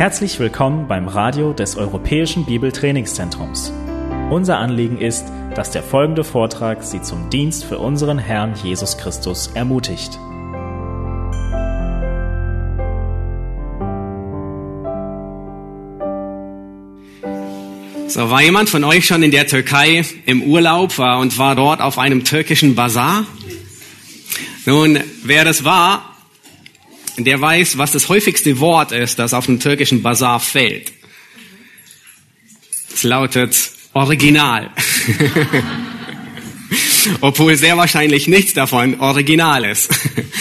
Herzlich willkommen beim Radio des Europäischen Bibeltrainingszentrums. Unser Anliegen ist, dass der folgende Vortrag Sie zum Dienst für unseren Herrn Jesus Christus ermutigt. So, war jemand von euch schon in der Türkei im Urlaub war und war dort auf einem türkischen Bazar? Nun, wer das war, der weiß, was das häufigste Wort ist, das auf dem türkischen Bazar fällt. Es lautet Original. Obwohl sehr wahrscheinlich nichts davon original ist.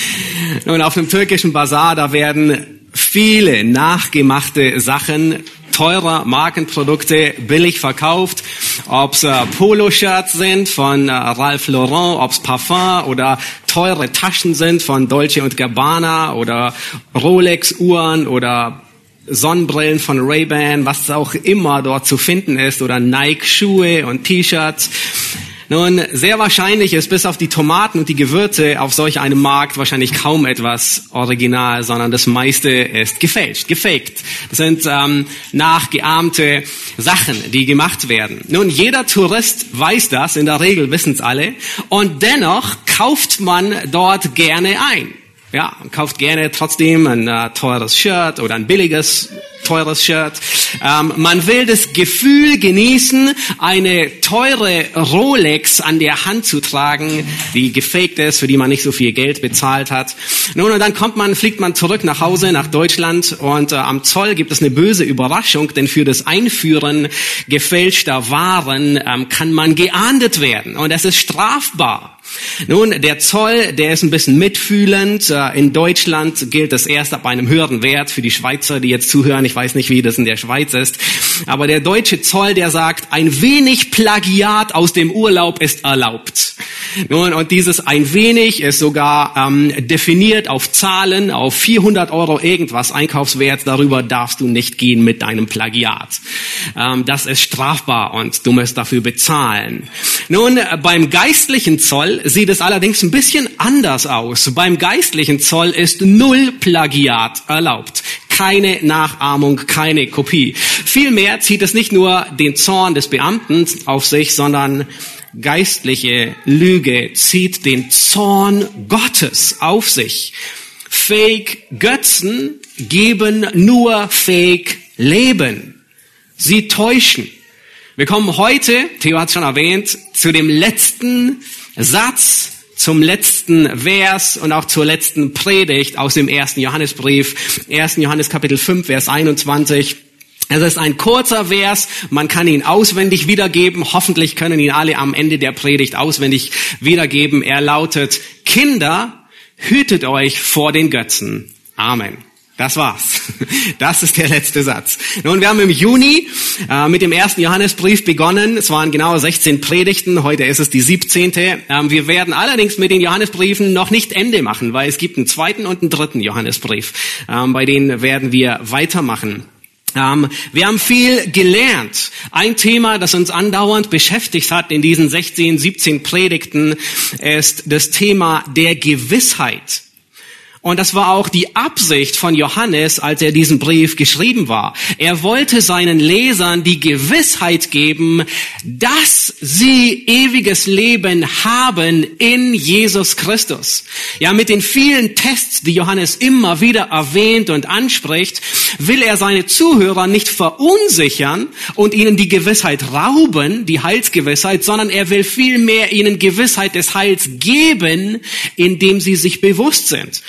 Nun, auf dem türkischen Bazar, da werden viele nachgemachte Sachen teurer Markenprodukte billig verkauft, ob's äh, Poloshirts sind von äh, Ralph Lauren, ob's Parfum oder teure Taschen sind von Dolce Gabbana oder Rolex-Uhren oder Sonnenbrillen von Ray-Ban, was auch immer dort zu finden ist oder Nike-Schuhe und T-Shirts. Nun, sehr wahrscheinlich ist bis auf die Tomaten und die Gewürze auf solch einem Markt wahrscheinlich kaum etwas original, sondern das meiste ist gefälscht, gefaked. Das sind ähm, nachgeahmte Sachen, die gemacht werden. Nun, jeder Tourist weiß das, in der Regel wissen es alle, und dennoch kauft man dort gerne ein. Ja, kauft gerne trotzdem ein äh, teures Shirt oder ein billiges teures Shirt. Ähm, man will das Gefühl genießen, eine teure Rolex an der Hand zu tragen, die gefaked ist, für die man nicht so viel Geld bezahlt hat. Nun, und dann kommt man, fliegt man zurück nach Hause, nach Deutschland und äh, am Zoll gibt es eine böse Überraschung, denn für das Einführen gefälschter Waren ähm, kann man geahndet werden und es ist strafbar. Nun, der Zoll, der ist ein bisschen mitfühlend. Äh, in Deutschland gilt das erst ab einem höheren Wert für die Schweizer, die jetzt zuhören. Ich weiß nicht, wie das in der Schweiz ist. Aber der deutsche Zoll, der sagt, ein wenig Plagiat aus dem Urlaub ist erlaubt. Nun, und dieses ein wenig ist sogar ähm, definiert auf Zahlen, auf 400 Euro irgendwas Einkaufswert. Darüber darfst du nicht gehen mit deinem Plagiat. Ähm, das ist strafbar und du musst dafür bezahlen. Nun, beim geistlichen Zoll sieht es allerdings ein bisschen anders aus. Beim geistlichen Zoll ist null Plagiat erlaubt. Keine Nachahmung, keine Kopie. Vielmehr zieht es nicht nur den Zorn des Beamten auf sich, sondern geistliche Lüge zieht den Zorn Gottes auf sich. Fake Götzen geben nur Fake Leben. Sie täuschen. Wir kommen heute, Theo hat schon erwähnt, zu dem letzten Satz zum letzten Vers und auch zur letzten Predigt aus dem ersten Johannesbrief, 1. Johannes Kapitel 5, Vers 21. Es ist ein kurzer Vers, man kann ihn auswendig wiedergeben. Hoffentlich können ihn alle am Ende der Predigt auswendig wiedergeben. Er lautet, Kinder, hütet euch vor den Götzen. Amen. Das war's. Das ist der letzte Satz. Nun, wir haben im Juni äh, mit dem ersten Johannesbrief begonnen. Es waren genau 16 Predigten. Heute ist es die 17. Ähm, wir werden allerdings mit den Johannesbriefen noch nicht Ende machen, weil es gibt einen zweiten und einen dritten Johannesbrief. Ähm, bei denen werden wir weitermachen. Ähm, wir haben viel gelernt. Ein Thema, das uns andauernd beschäftigt hat in diesen 16, 17 Predigten, ist das Thema der Gewissheit. Und das war auch die Absicht von Johannes, als er diesen Brief geschrieben war. Er wollte seinen Lesern die Gewissheit geben, dass sie ewiges Leben haben in Jesus Christus. Ja, mit den vielen Tests, die Johannes immer wieder erwähnt und anspricht, will er seine Zuhörer nicht verunsichern und ihnen die Gewissheit rauben, die Heilsgewissheit, sondern er will vielmehr ihnen Gewissheit des Heils geben, indem sie sich bewusst sind.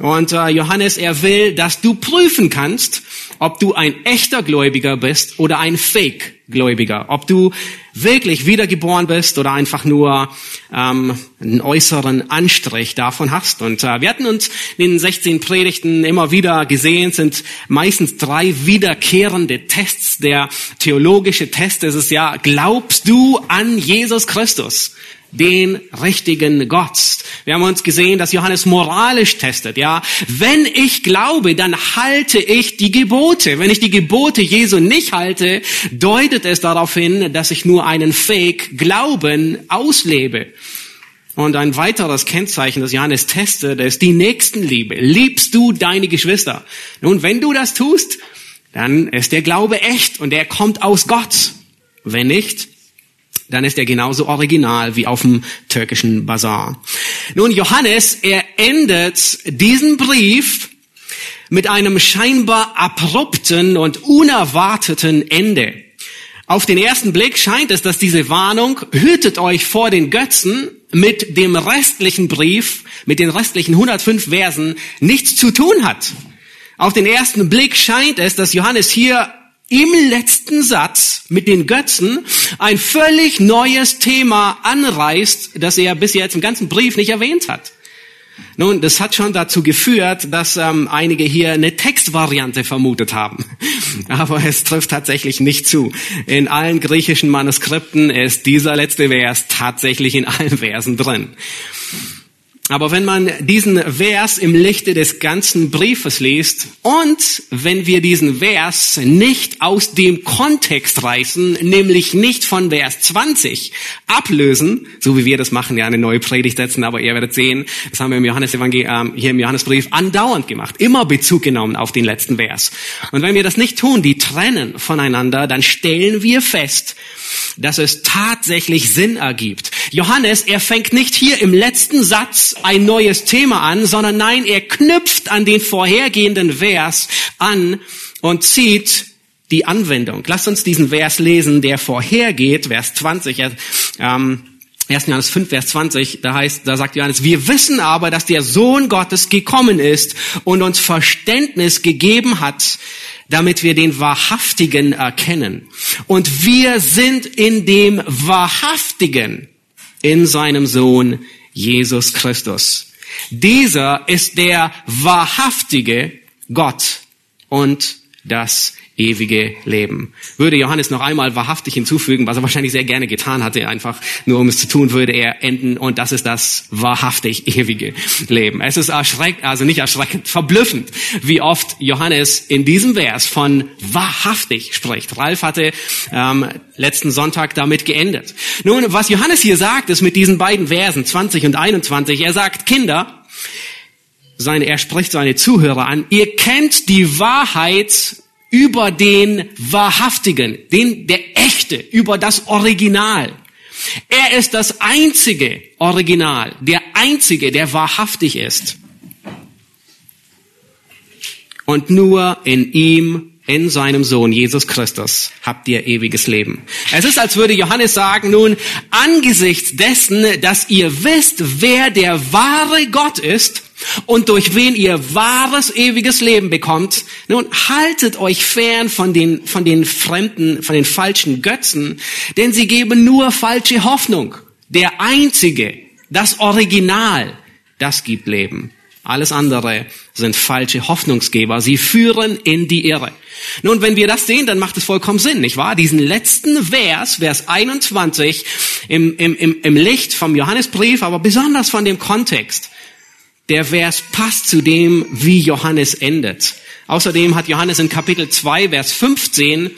Und äh, Johannes, er will, dass du prüfen kannst, ob du ein echter Gläubiger bist oder ein Fake-Gläubiger. Ob du wirklich wiedergeboren bist oder einfach nur ähm, einen äußeren Anstrich davon hast. Und äh, wir hatten uns in den 16 Predigten immer wieder gesehen, sind meistens drei wiederkehrende Tests. Der theologische Test ist es ja, glaubst du an Jesus Christus? Den richtigen Gott. Wir haben uns gesehen, dass Johannes moralisch testet, ja. Wenn ich glaube, dann halte ich die Gebote. Wenn ich die Gebote Jesu nicht halte, deutet es darauf hin, dass ich nur einen Fake-Glauben auslebe. Und ein weiteres Kennzeichen, das Johannes testet, ist die Nächstenliebe. Liebst du deine Geschwister? Nun, wenn du das tust, dann ist der Glaube echt und er kommt aus Gott. Wenn nicht, dann ist er genauso original wie auf dem türkischen Bazar. Nun, Johannes, er endet diesen Brief mit einem scheinbar abrupten und unerwarteten Ende. Auf den ersten Blick scheint es, dass diese Warnung, hütet euch vor den Götzen, mit dem restlichen Brief, mit den restlichen 105 Versen nichts zu tun hat. Auf den ersten Blick scheint es, dass Johannes hier im letzten Satz mit den Götzen ein völlig neues Thema anreißt, das er bis jetzt im ganzen Brief nicht erwähnt hat. Nun, das hat schon dazu geführt, dass ähm, einige hier eine Textvariante vermutet haben. Aber es trifft tatsächlich nicht zu. In allen griechischen Manuskripten ist dieser letzte Vers tatsächlich in allen Versen drin. Aber wenn man diesen Vers im Lichte des ganzen Briefes liest und wenn wir diesen Vers nicht aus dem Kontext reißen, nämlich nicht von Vers 20 ablösen, so wie wir das machen, ja eine neue Predigt setzen, aber ihr werdet sehen, das haben wir im Johannes Evangelium, hier im Johannesbrief andauernd gemacht, immer Bezug genommen auf den letzten Vers. Und wenn wir das nicht tun, die trennen voneinander, dann stellen wir fest, dass es tatsächlich Sinn ergibt. Johannes, er fängt nicht hier im letzten Satz ein neues Thema an, sondern nein, er knüpft an den vorhergehenden Vers an und zieht die Anwendung. Lasst uns diesen Vers lesen, der vorhergeht, Vers 20. Ähm, 1. Johannes 5, Vers 20, da heißt, da sagt Johannes, wir wissen aber, dass der Sohn Gottes gekommen ist und uns Verständnis gegeben hat, damit wir den Wahrhaftigen erkennen. Und wir sind in dem Wahrhaftigen, in seinem Sohn Jesus Christus. Dieser ist der wahrhaftige Gott und das ewige Leben. Würde Johannes noch einmal wahrhaftig hinzufügen, was er wahrscheinlich sehr gerne getan hatte, einfach nur um es zu tun, würde er enden und das ist das wahrhaftig ewige Leben. Es ist erschreckend, also nicht erschreckend, verblüffend, wie oft Johannes in diesem Vers von wahrhaftig spricht. Ralf hatte ähm, letzten Sonntag damit geendet. Nun, was Johannes hier sagt, ist mit diesen beiden Versen 20 und 21, er sagt, Kinder, seine, er spricht seine Zuhörer an, ihr kennt die Wahrheit über den Wahrhaftigen, den, der Echte, über das Original. Er ist das einzige Original, der einzige, der wahrhaftig ist. Und nur in ihm, in seinem Sohn Jesus Christus, habt ihr ewiges Leben. Es ist, als würde Johannes sagen, nun, angesichts dessen, dass ihr wisst, wer der wahre Gott ist, und durch wen ihr wahres ewiges Leben bekommt. Nun haltet euch fern von den, von den fremden, von den falschen Götzen, denn sie geben nur falsche Hoffnung. Der einzige, das Original, das gibt Leben. Alles andere sind falsche Hoffnungsgeber. Sie führen in die Irre. Nun, wenn wir das sehen, dann macht es vollkommen Sinn, nicht wahr? Diesen letzten Vers, Vers 21, im, im, im, Licht vom Johannesbrief, aber besonders von dem Kontext der Vers passt zu dem, wie Johannes endet. Außerdem hat Johannes in Kapitel 2, Vers 15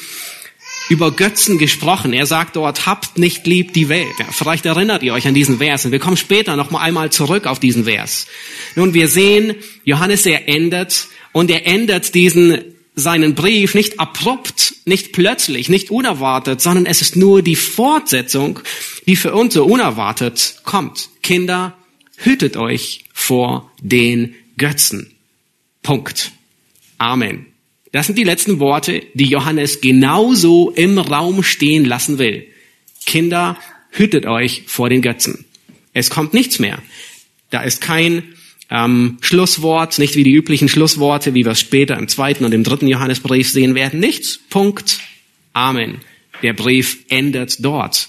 über Götzen gesprochen. Er sagt dort, habt nicht lieb die Welt. Ja, vielleicht erinnert ihr euch an diesen Vers. Und wir kommen später noch mal einmal zurück auf diesen Vers. Nun, wir sehen, Johannes, er endet und er endet diesen seinen Brief nicht abrupt, nicht plötzlich, nicht unerwartet, sondern es ist nur die Fortsetzung, die für uns so unerwartet kommt. Kinder, hütet euch vor den Götzen. Punkt. Amen. Das sind die letzten Worte, die Johannes genauso im Raum stehen lassen will. Kinder, hütet euch vor den Götzen. Es kommt nichts mehr. Da ist kein ähm, Schlusswort, nicht wie die üblichen Schlussworte, wie wir es später im zweiten und im dritten Johannesbrief sehen werden. Nichts. Punkt. Amen. Der Brief endet dort.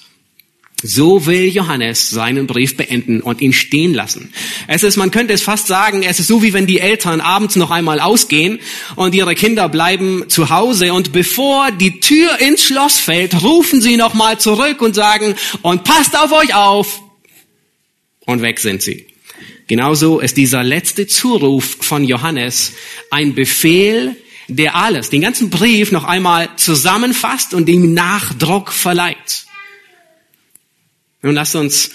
So will Johannes seinen Brief beenden und ihn stehen lassen. Es ist, man könnte es fast sagen, es ist so wie wenn die Eltern abends noch einmal ausgehen und ihre Kinder bleiben zu Hause und bevor die Tür ins Schloss fällt, rufen sie nochmal zurück und sagen, und passt auf euch auf. Und weg sind sie. Genauso ist dieser letzte Zuruf von Johannes ein Befehl, der alles, den ganzen Brief noch einmal zusammenfasst und ihm Nachdruck verleiht. Nun lasst uns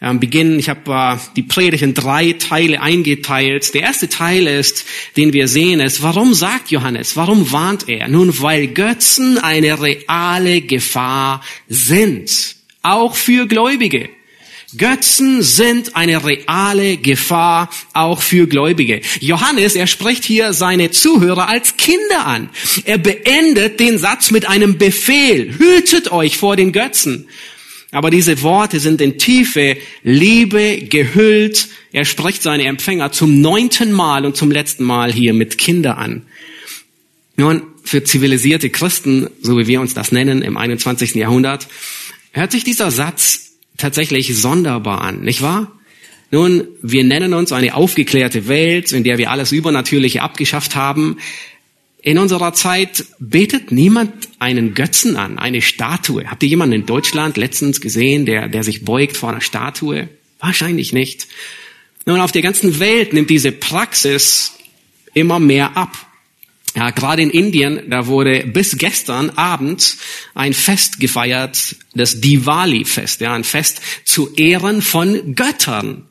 ähm, beginnen. Ich habe äh, die Predigt in drei Teile eingeteilt. Der erste Teil ist, den wir sehen, ist, warum sagt Johannes, warum warnt er? Nun, weil Götzen eine reale Gefahr sind, auch für Gläubige. Götzen sind eine reale Gefahr auch für Gläubige. Johannes, er spricht hier seine Zuhörer als Kinder an. Er beendet den Satz mit einem Befehl. Hütet euch vor den Götzen. Aber diese Worte sind in tiefe Liebe gehüllt. Er spricht seine Empfänger zum neunten Mal und zum letzten Mal hier mit Kinder an. Nun, für zivilisierte Christen, so wie wir uns das nennen im 21. Jahrhundert, hört sich dieser Satz tatsächlich sonderbar an, nicht wahr? Nun, wir nennen uns eine aufgeklärte Welt, in der wir alles Übernatürliche abgeschafft haben. In unserer Zeit betet niemand einen Götzen an, eine Statue. Habt ihr jemanden in Deutschland letztens gesehen, der, der sich beugt vor einer Statue? Wahrscheinlich nicht. Nun, auf der ganzen Welt nimmt diese Praxis immer mehr ab. Ja, gerade in Indien, da wurde bis gestern Abend ein Fest gefeiert, das Diwali-Fest, ja, ein Fest zu Ehren von Göttern.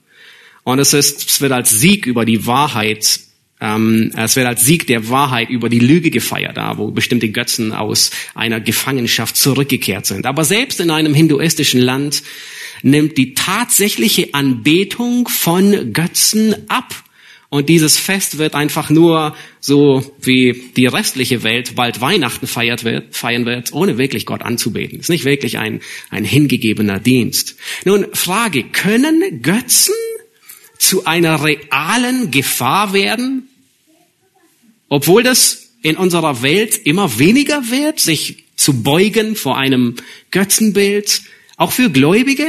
Und es ist, es wird als Sieg über die Wahrheit ähm, es wird als Sieg der Wahrheit über die Lüge gefeiert, da wo bestimmte Götzen aus einer Gefangenschaft zurückgekehrt sind. Aber selbst in einem hinduistischen Land nimmt die tatsächliche Anbetung von Götzen ab. Und dieses Fest wird einfach nur so wie die restliche Welt bald Weihnachten feiert wird, feiern wird, ohne wirklich Gott anzubeten. Ist nicht wirklich ein, ein hingegebener Dienst. Nun, Frage, können Götzen zu einer realen Gefahr werden? Obwohl das in unserer Welt immer weniger wird, sich zu beugen vor einem Götzenbild, auch für Gläubige,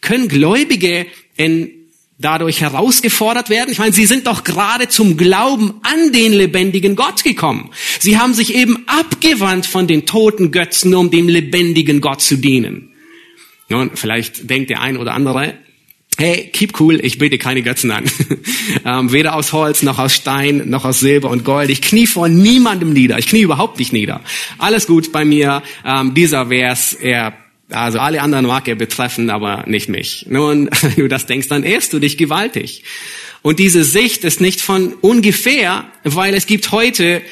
können Gläubige in, dadurch herausgefordert werden. Ich meine, sie sind doch gerade zum Glauben an den lebendigen Gott gekommen. Sie haben sich eben abgewandt von den toten Götzen, um dem lebendigen Gott zu dienen. Nun, vielleicht denkt der ein oder andere, hey, keep cool, ich bete keine Götzen an. ähm, weder aus Holz, noch aus Stein, noch aus Silber und Gold. Ich knie vor niemandem nieder. Ich knie überhaupt nicht nieder. Alles gut bei mir. Ähm, dieser Vers, er also alle anderen mag er betreffen, aber nicht mich. Nun, du das denkst, dann ehrst du dich gewaltig. Und diese Sicht ist nicht von ungefähr, weil es gibt heute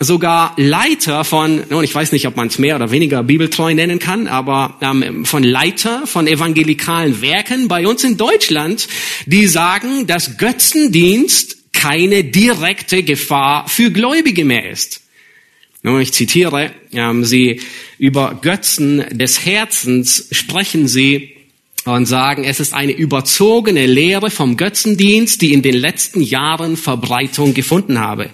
sogar Leiter von, nun, ich weiß nicht, ob man es mehr oder weniger bibeltreu nennen kann, aber ähm, von Leiter von evangelikalen Werken bei uns in Deutschland, die sagen, dass Götzendienst keine direkte Gefahr für Gläubige mehr ist. Nun, ich zitiere, ähm, sie über Götzen des Herzens sprechen sie und sagen, es ist eine überzogene Lehre vom Götzendienst, die in den letzten Jahren Verbreitung gefunden habe.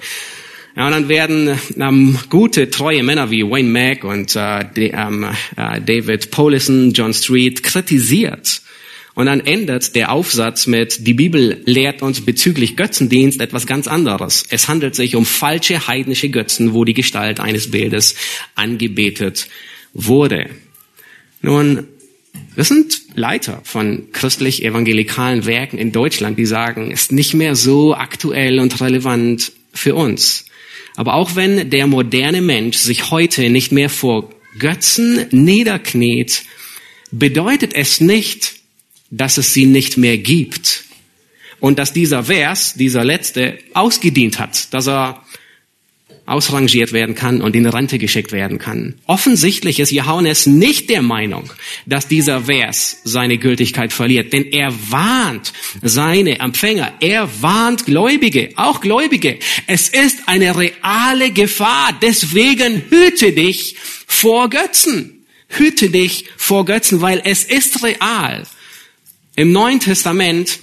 Ja, und dann werden ähm, gute, treue Männer wie Wayne Mack und äh, die, ähm, äh, David Paulison, John Street kritisiert. Und dann endet der Aufsatz mit, die Bibel lehrt uns bezüglich Götzendienst etwas ganz anderes. Es handelt sich um falsche heidnische Götzen, wo die Gestalt eines Bildes angebetet wurde. Nun, das sind Leiter von christlich-evangelikalen Werken in Deutschland, die sagen, ist nicht mehr so aktuell und relevant für uns. Aber auch wenn der moderne Mensch sich heute nicht mehr vor Götzen niederkniet, bedeutet es nicht, dass es sie nicht mehr gibt. Und dass dieser Vers, dieser letzte, ausgedient hat, dass er ausrangiert werden kann und in Rente geschickt werden kann. Offensichtlich ist Johannes nicht der Meinung, dass dieser Vers seine Gültigkeit verliert, denn er warnt seine Empfänger, er warnt Gläubige, auch Gläubige. Es ist eine reale Gefahr, deswegen hüte dich vor Götzen. Hüte dich vor Götzen, weil es ist real. Im Neuen Testament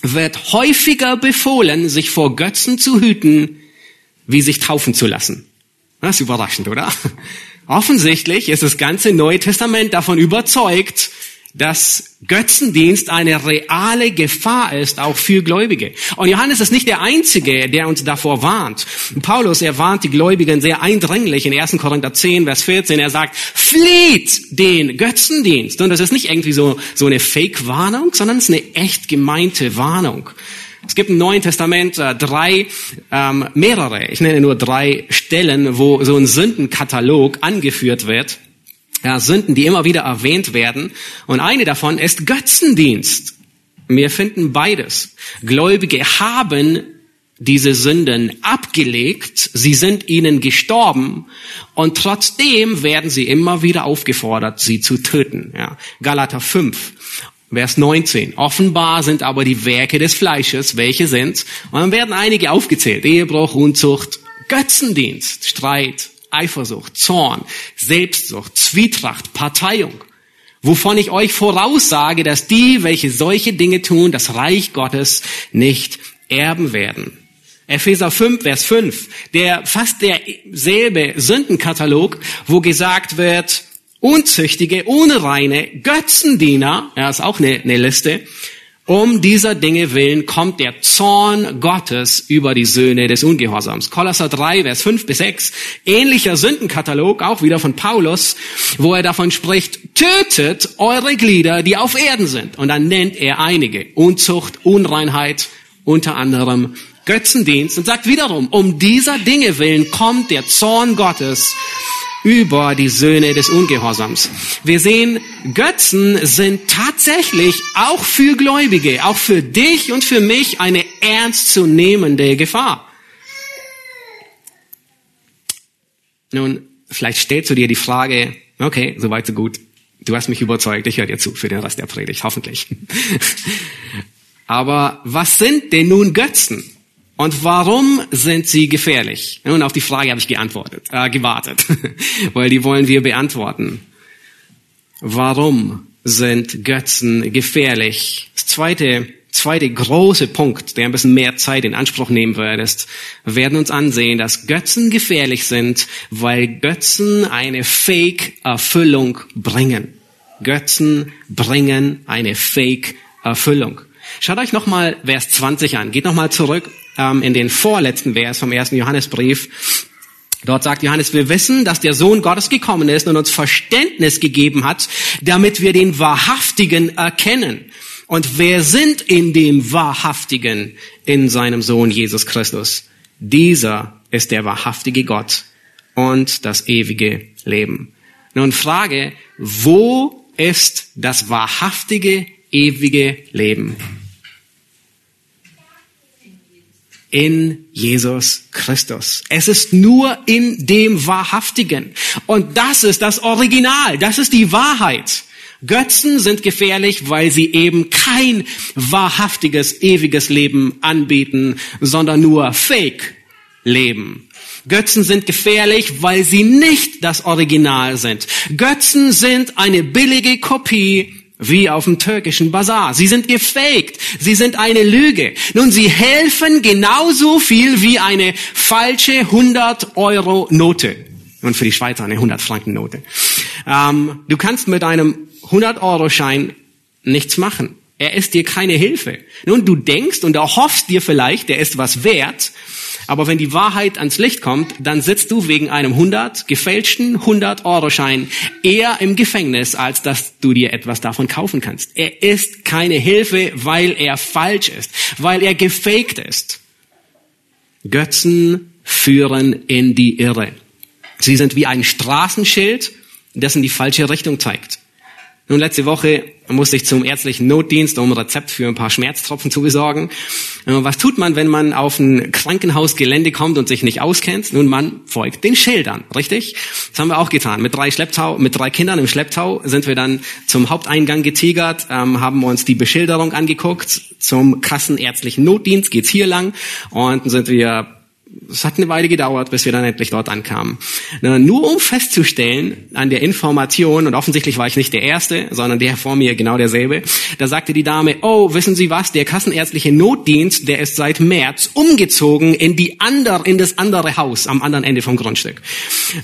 wird häufiger befohlen, sich vor Götzen zu hüten, wie sich taufen zu lassen. Das ist überraschend, oder? Offensichtlich ist das ganze Neue Testament davon überzeugt, dass Götzendienst eine reale Gefahr ist, auch für Gläubige. Und Johannes ist nicht der Einzige, der uns davor warnt. Paulus, er warnt die Gläubigen sehr eindringlich in 1. Korinther 10, Vers 14. Er sagt, flieht den Götzendienst. Und das ist nicht irgendwie so, so eine Fake-Warnung, sondern es ist eine echt gemeinte Warnung. Es gibt im Neuen Testament äh, drei, ähm, mehrere, ich nenne nur drei Stellen, wo so ein Sündenkatalog angeführt wird. ja, Sünden, die immer wieder erwähnt werden. Und eine davon ist Götzendienst. Wir finden beides. Gläubige haben diese Sünden abgelegt, sie sind ihnen gestorben und trotzdem werden sie immer wieder aufgefordert, sie zu töten. Ja. Galater 5, Vers 19. Offenbar sind aber die Werke des Fleisches, welche sind, und dann werden einige aufgezählt. Ehebruch, Unzucht, Götzendienst, Streit, Eifersucht, Zorn, Selbstsucht, Zwietracht, Parteiung. Wovon ich euch voraussage, dass die, welche solche Dinge tun, das Reich Gottes nicht erben werden. Epheser 5, Vers 5, der fast derselbe Sündenkatalog, wo gesagt wird, Unzüchtige, Unreine, Götzendiener, ja, ist auch eine, eine Liste, um dieser Dinge willen kommt der Zorn Gottes über die Söhne des Ungehorsams. Kolosser 3, Vers 5 bis 6. Ähnlicher Sündenkatalog, auch wieder von Paulus, wo er davon spricht, tötet eure Glieder, die auf Erden sind. Und dann nennt er einige. Unzucht, Unreinheit, unter anderem Götzendienst und sagt wiederum, um dieser Dinge willen kommt der Zorn Gottes über die Söhne des Ungehorsams. Wir sehen, Götzen sind tatsächlich auch für Gläubige, auch für dich und für mich eine ernstzunehmende Gefahr. Nun, vielleicht stellst du dir die Frage, okay, soweit so gut. Du hast mich überzeugt, ich höre dir zu für den Rest der Predigt, hoffentlich. Aber was sind denn nun Götzen? Und warum sind sie gefährlich? Und auf die Frage habe ich geantwortet, äh, gewartet, weil die wollen wir beantworten. Warum sind Götzen gefährlich? Das zweite, zweite große Punkt, der ein bisschen mehr Zeit in Anspruch nehmen wird, ist, wir werden uns ansehen, dass Götzen gefährlich sind, weil Götzen eine Fake-Erfüllung bringen. Götzen bringen eine Fake-Erfüllung. Schaut euch nochmal Vers 20 an. Geht nochmal zurück ähm, in den vorletzten Vers vom ersten Johannesbrief. Dort sagt Johannes, wir wissen, dass der Sohn Gottes gekommen ist und uns Verständnis gegeben hat, damit wir den Wahrhaftigen erkennen. Und wer sind in dem Wahrhaftigen in seinem Sohn Jesus Christus? Dieser ist der wahrhaftige Gott und das ewige Leben. Nun Frage, wo ist das wahrhaftige, ewige Leben? In Jesus Christus. Es ist nur in dem Wahrhaftigen. Und das ist das Original, das ist die Wahrheit. Götzen sind gefährlich, weil sie eben kein wahrhaftiges, ewiges Leben anbieten, sondern nur Fake Leben. Götzen sind gefährlich, weil sie nicht das Original sind. Götzen sind eine billige Kopie wie auf dem türkischen Bazar. Sie sind gefaked. Sie sind eine Lüge. Nun, sie helfen genauso viel wie eine falsche 100 Euro Note. Und für die Schweizer eine 100 Franken Note. Ähm, du kannst mit einem 100 Euro Schein nichts machen. Er ist dir keine Hilfe. Nun, du denkst und erhoffst dir vielleicht, der ist was wert. Aber wenn die Wahrheit ans Licht kommt, dann sitzt du wegen einem 100 gefälschten 100 Euro Schein eher im Gefängnis, als dass du dir etwas davon kaufen kannst. Er ist keine Hilfe, weil er falsch ist, weil er gefaked ist. Götzen führen in die Irre. Sie sind wie ein Straßenschild, das in die falsche Richtung zeigt. Nun, letzte Woche musste ich zum ärztlichen Notdienst, um ein Rezept für ein paar Schmerztropfen zu besorgen. Äh, was tut man, wenn man auf ein Krankenhausgelände kommt und sich nicht auskennt? Nun, man folgt den Schildern, richtig? Das haben wir auch getan. Mit drei Schlepptau, mit drei Kindern im Schlepptau sind wir dann zum Haupteingang getigert, ähm, haben uns die Beschilderung angeguckt. Zum kassenärztlichen Notdienst geht's hier lang und sind wir es hat eine Weile gedauert, bis wir dann endlich dort ankamen. Nur um festzustellen an der Information, und offensichtlich war ich nicht der Erste, sondern der vor mir genau derselbe, da sagte die Dame, oh, wissen Sie was, der kassenärztliche Notdienst, der ist seit März umgezogen in die andere, in das andere Haus am anderen Ende vom Grundstück.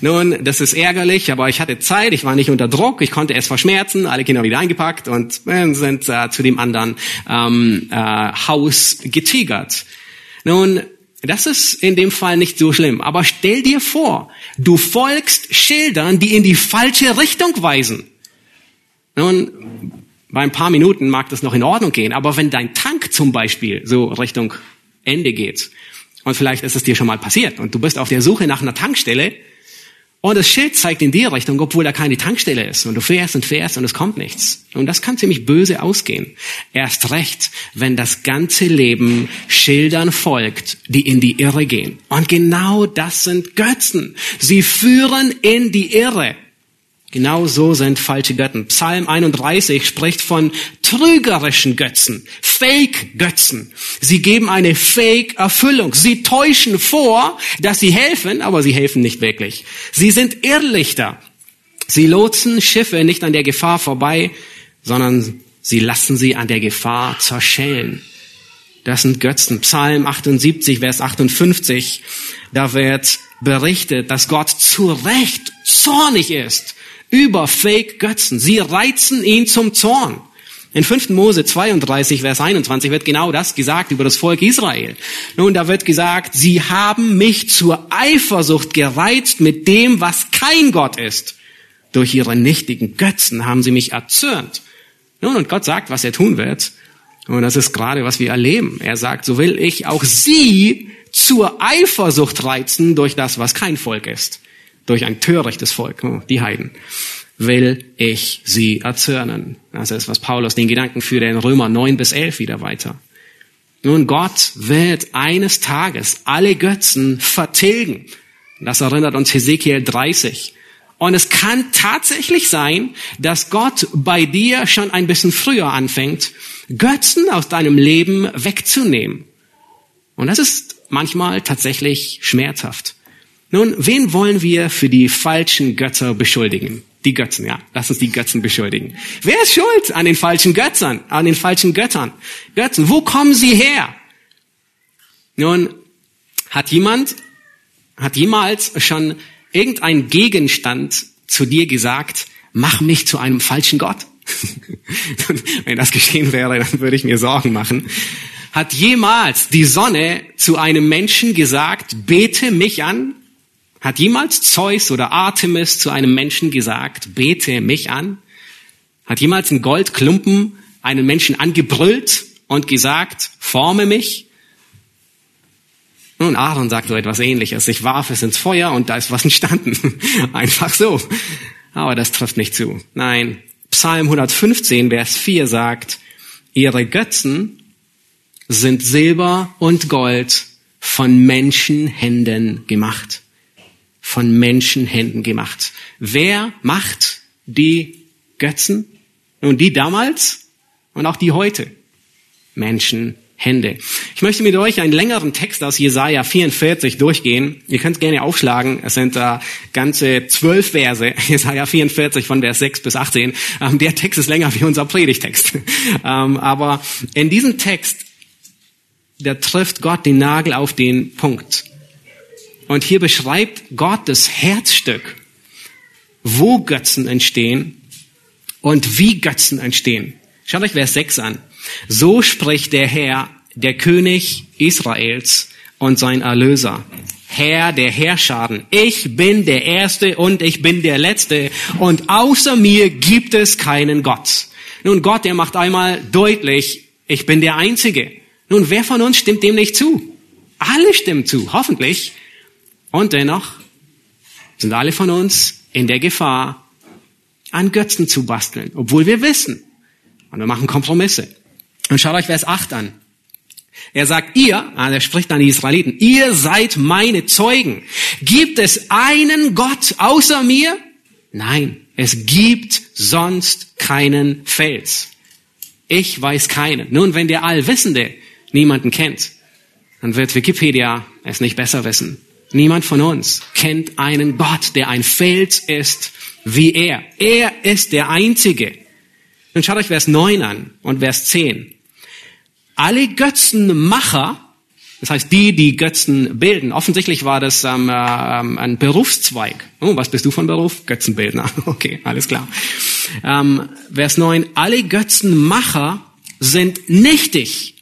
Nun, das ist ärgerlich, aber ich hatte Zeit, ich war nicht unter Druck, ich konnte es verschmerzen, alle Kinder wieder eingepackt und äh, sind äh, zu dem anderen ähm, äh, Haus getigert. Nun, das ist in dem Fall nicht so schlimm. Aber stell dir vor, du folgst Schildern, die in die falsche Richtung weisen. Nun, bei ein paar Minuten mag das noch in Ordnung gehen, aber wenn dein Tank zum Beispiel so Richtung Ende geht, und vielleicht ist es dir schon mal passiert, und du bist auf der Suche nach einer Tankstelle, Und das Schild zeigt in die Richtung, obwohl da keine Tankstelle ist. Und du fährst und fährst und es kommt nichts. Und das kann ziemlich böse ausgehen. Erst recht, wenn das ganze Leben Schildern folgt, die in die Irre gehen. Und genau das sind Götzen. Sie führen in die Irre. Genau so sind falsche Götten. Psalm 31 spricht von trügerischen Götzen, Fake-Götzen. Sie geben eine Fake-Erfüllung. Sie täuschen vor, dass sie helfen, aber sie helfen nicht wirklich. Sie sind Irrlichter. Sie lotsen Schiffe nicht an der Gefahr vorbei, sondern sie lassen sie an der Gefahr zerschellen. Das sind Götzen. Psalm 78, Vers 58, da wird berichtet, dass Gott zu Recht zornig ist über Fake-Götzen. Sie reizen ihn zum Zorn. In 5. Mose 32, Vers 21 wird genau das gesagt über das Volk Israel. Nun, da wird gesagt, sie haben mich zur Eifersucht gereizt mit dem, was kein Gott ist. Durch ihre nichtigen Götzen haben sie mich erzürnt. Nun, und Gott sagt, was er tun wird. Und das ist gerade, was wir erleben. Er sagt, so will ich auch sie zur Eifersucht reizen durch das, was kein Volk ist durch ein törichtes Volk, oh, die Heiden, will ich sie erzürnen. Das ist, was Paulus den Gedanken führt in Römer 9 bis 11 wieder weiter. Nun, Gott wird eines Tages alle Götzen vertilgen. Das erinnert uns Hesekiel 30. Und es kann tatsächlich sein, dass Gott bei dir schon ein bisschen früher anfängt, Götzen aus deinem Leben wegzunehmen. Und das ist manchmal tatsächlich schmerzhaft. Nun, wen wollen wir für die falschen Götter beschuldigen? Die Götzen, ja. Lass uns die Götzen beschuldigen. Wer ist schuld an den falschen Göttern, an den falschen Göttern? Götzen, wo kommen sie her? Nun, hat jemand, hat jemals schon irgendein Gegenstand zu dir gesagt, mach mich zu einem falschen Gott? Wenn das geschehen wäre, dann würde ich mir Sorgen machen. Hat jemals die Sonne zu einem Menschen gesagt, bete mich an? Hat jemals Zeus oder Artemis zu einem Menschen gesagt, bete mich an? Hat jemals ein Goldklumpen einen Menschen angebrüllt und gesagt, forme mich? Nun, Aaron sagt so etwas ähnliches. Ich warf es ins Feuer und da ist was entstanden. Einfach so. Aber das trifft nicht zu. Nein. Psalm 115, Vers 4 sagt, ihre Götzen sind Silber und Gold von Menschenhänden gemacht von Menschenhänden gemacht. Wer macht die Götzen? Nun, die damals und auch die heute. Menschenhände. Ich möchte mit euch einen längeren Text aus Jesaja 44 durchgehen. Ihr könnt gerne aufschlagen. Es sind da ganze zwölf Verse. Jesaja 44 von Vers 6 bis 18. Ähm, der Text ist länger wie unser Predigtext. Ähm, aber in diesem Text, da trifft Gott den Nagel auf den Punkt. Und hier beschreibt Gott das Herzstück, wo Götzen entstehen und wie Götzen entstehen. Schaut euch Vers 6 an. So spricht der Herr, der König Israels und sein Erlöser. Herr der Herrscharen. Ich bin der Erste und ich bin der Letzte und außer mir gibt es keinen Gott. Nun, Gott, der macht einmal deutlich, ich bin der Einzige. Nun, wer von uns stimmt dem nicht zu? Alle stimmen zu, hoffentlich. Und dennoch sind alle von uns in der Gefahr, an Götzen zu basteln, obwohl wir wissen. Und wir machen Kompromisse. Und schaut euch Vers 8 an. Er sagt, ihr, also er spricht an die Israeliten, ihr seid meine Zeugen. Gibt es einen Gott außer mir? Nein, es gibt sonst keinen Fels. Ich weiß keinen. Nun, wenn der Allwissende niemanden kennt, dann wird Wikipedia es nicht besser wissen. Niemand von uns kennt einen Gott, der ein Fels ist wie er. Er ist der Einzige. Nun schaut euch Vers 9 an und Vers 10. Alle Götzenmacher, das heißt die, die Götzen bilden, offensichtlich war das ähm, äh, ein Berufszweig. Oh, was bist du von Beruf? Götzenbildner. Okay, alles klar. Ähm, Vers 9. Alle Götzenmacher sind nichtig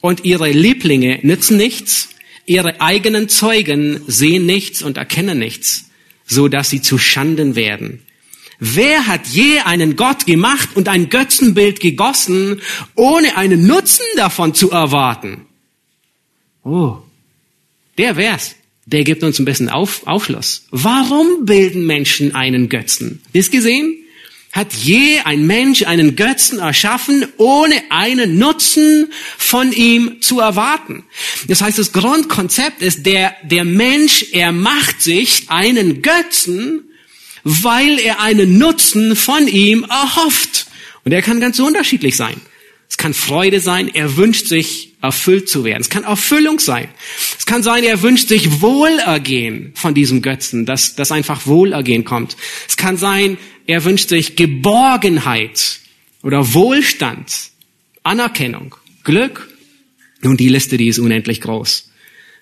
und ihre Lieblinge nützen nichts Ihre eigenen Zeugen sehen nichts und erkennen nichts, so dass sie zu Schanden werden. Wer hat je einen Gott gemacht und ein Götzenbild gegossen, ohne einen Nutzen davon zu erwarten? Oh, der wär's. der gibt uns ein bisschen Auf, Aufschluss. Warum bilden Menschen einen Götzen? Ist gesehen? Hat je ein Mensch einen Götzen erschaffen, ohne einen Nutzen von ihm zu erwarten? Das heißt, das Grundkonzept ist, der, der Mensch, er macht sich einen Götzen, weil er einen Nutzen von ihm erhofft. Und er kann ganz unterschiedlich sein. Es kann Freude sein, er wünscht sich erfüllt zu werden. Es kann Erfüllung sein. Es kann sein, er wünscht sich Wohlergehen von diesem Götzen, dass, dass einfach Wohlergehen kommt. Es kann sein, er wünscht sich Geborgenheit oder Wohlstand, Anerkennung, Glück. Nun, die Liste, die ist unendlich groß.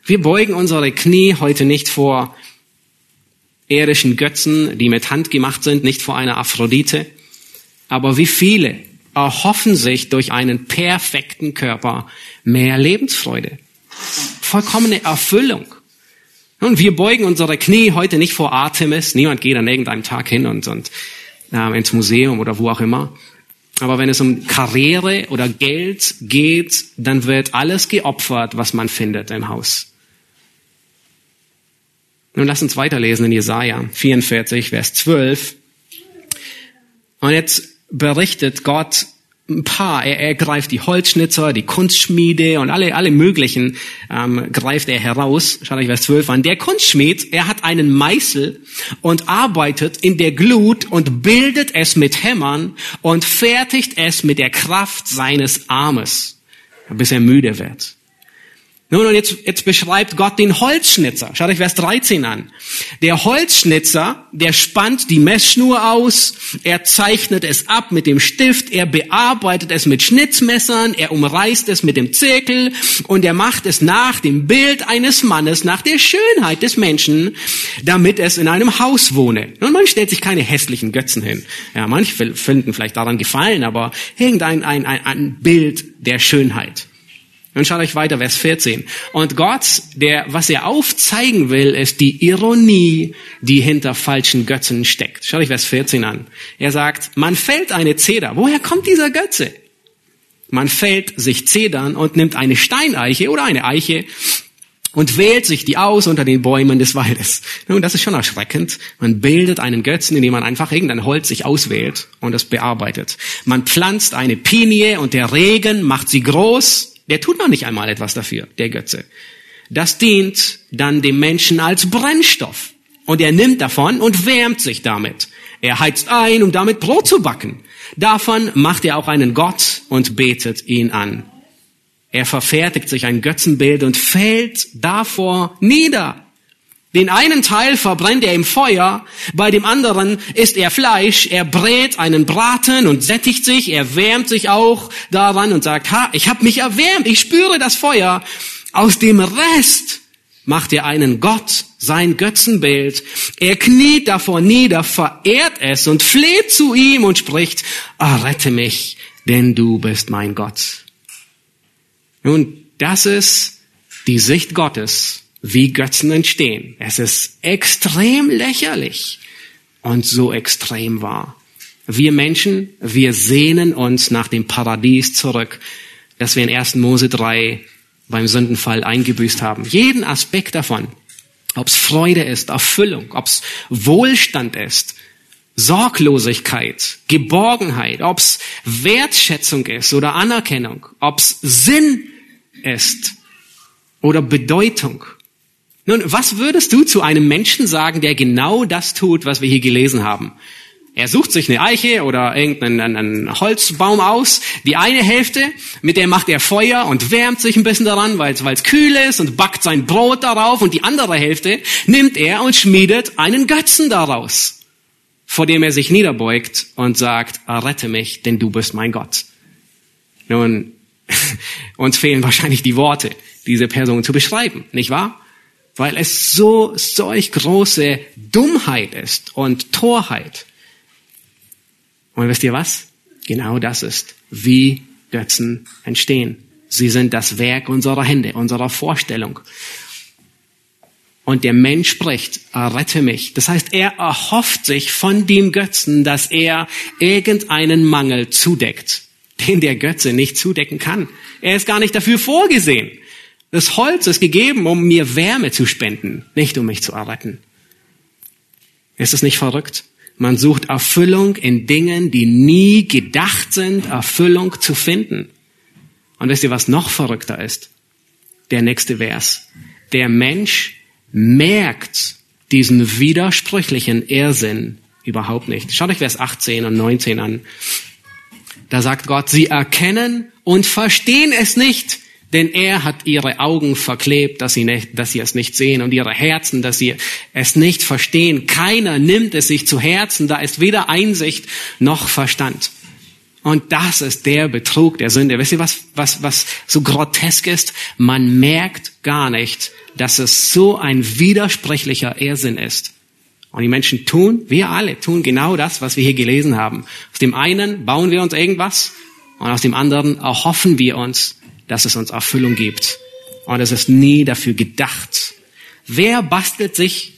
Wir beugen unsere Knie heute nicht vor irdischen Götzen, die mit Hand gemacht sind, nicht vor einer Aphrodite. Aber wie viele erhoffen sich durch einen perfekten Körper mehr Lebensfreude, vollkommene Erfüllung. Und wir beugen unsere Knie heute nicht vor Artemis. Niemand geht an irgendeinem Tag hin und, und äh, ins Museum oder wo auch immer. Aber wenn es um Karriere oder Geld geht, dann wird alles geopfert, was man findet im Haus. Nun lass uns weiterlesen in Jesaja 44, Vers 12. Und jetzt berichtet Gott ein paar. Er, er greift die Holzschnitzer, die Kunstschmiede und alle, alle möglichen ähm, greift er heraus. Schaut euch Vers 12 an. Der Kunstschmied, er hat einen Meißel und arbeitet in der Glut und bildet es mit Hämmern und fertigt es mit der Kraft seines Armes, bis er müde wird. Nun, und jetzt, jetzt beschreibt Gott den Holzschnitzer. Schaut euch Vers 13 an. Der Holzschnitzer, der spannt die Messschnur aus, er zeichnet es ab mit dem Stift, er bearbeitet es mit Schnitzmessern, er umreißt es mit dem Zirkel und er macht es nach dem Bild eines Mannes, nach der Schönheit des Menschen, damit es in einem Haus wohne. Nun, man stellt sich keine hässlichen Götzen hin. Ja, manche finden vielleicht daran gefallen, aber irgendein ein, ein, ein Bild der Schönheit. Nun schaut euch weiter, Vers 14. Und Gott, der, was er aufzeigen will, ist die Ironie, die hinter falschen Götzen steckt. Schaut euch Vers 14 an. Er sagt, man fällt eine Zeder. Woher kommt dieser Götze? Man fällt sich Zedern und nimmt eine Steineiche oder eine Eiche und wählt sich die aus unter den Bäumen des Waldes. Nun, das ist schon erschreckend. Man bildet einen Götzen, indem man einfach irgendein Holz sich auswählt und es bearbeitet. Man pflanzt eine Pinie und der Regen macht sie groß der tut noch nicht einmal etwas dafür, der Götze. Das dient dann dem Menschen als Brennstoff. Und er nimmt davon und wärmt sich damit. Er heizt ein, um damit Brot zu backen. Davon macht er auch einen Gott und betet ihn an. Er verfertigt sich ein Götzenbild und fällt davor nieder. Den einen Teil verbrennt er im Feuer, bei dem anderen isst er Fleisch, er brät einen Braten und sättigt sich, er wärmt sich auch daran und sagt, ha, ich habe mich erwärmt, ich spüre das Feuer. Aus dem Rest macht er einen Gott, sein Götzenbild. Er kniet davor nieder, verehrt es und fleht zu ihm und spricht, errette mich, denn du bist mein Gott. Nun, das ist die Sicht Gottes wie Götzen entstehen. Es ist extrem lächerlich und so extrem wahr. Wir Menschen, wir sehnen uns nach dem Paradies zurück, das wir in 1. Mose 3 beim Sündenfall eingebüßt haben. Jeden Aspekt davon, ob es Freude ist, Erfüllung, ob es Wohlstand ist, Sorglosigkeit, Geborgenheit, ob es Wertschätzung ist oder Anerkennung, ob es Sinn ist oder Bedeutung. Nun, was würdest du zu einem Menschen sagen, der genau das tut, was wir hier gelesen haben? Er sucht sich eine Eiche oder irgendeinen Holzbaum aus. Die eine Hälfte, mit der macht er Feuer und wärmt sich ein bisschen daran, weil es kühl ist und backt sein Brot darauf. Und die andere Hälfte nimmt er und schmiedet einen Götzen daraus, vor dem er sich niederbeugt und sagt, errette mich, denn du bist mein Gott. Nun, uns fehlen wahrscheinlich die Worte, diese Person zu beschreiben, nicht wahr? Weil es so solch große Dummheit ist und Torheit. Und wisst ihr was? Genau das ist, wie Götzen entstehen. Sie sind das Werk unserer Hände, unserer Vorstellung. Und der Mensch spricht, errette mich. Das heißt, er erhofft sich von dem Götzen, dass er irgendeinen Mangel zudeckt, den der Götze nicht zudecken kann. Er ist gar nicht dafür vorgesehen. Das Holz ist gegeben, um mir Wärme zu spenden, nicht um mich zu erretten. Ist es nicht verrückt? Man sucht Erfüllung in Dingen, die nie gedacht sind, Erfüllung zu finden. Und wisst ihr, was noch verrückter ist? Der nächste Vers. Der Mensch merkt diesen widersprüchlichen Irrsinn überhaupt nicht. Schaut euch Vers 18 und 19 an. Da sagt Gott, sie erkennen und verstehen es nicht, denn er hat ihre Augen verklebt, dass sie, nicht, dass sie es nicht sehen und ihre Herzen, dass sie es nicht verstehen. Keiner nimmt es sich zu Herzen, da ist weder Einsicht noch Verstand. Und das ist der Betrug der Sünde. Wisst ihr, was, was, was so grotesk ist? Man merkt gar nicht, dass es so ein widersprüchlicher Irrsinn ist. Und die Menschen tun, wir alle tun genau das, was wir hier gelesen haben. Aus dem einen bauen wir uns irgendwas und aus dem anderen erhoffen wir uns, dass es uns Erfüllung gibt. Und es ist nie dafür gedacht. Wer bastelt sich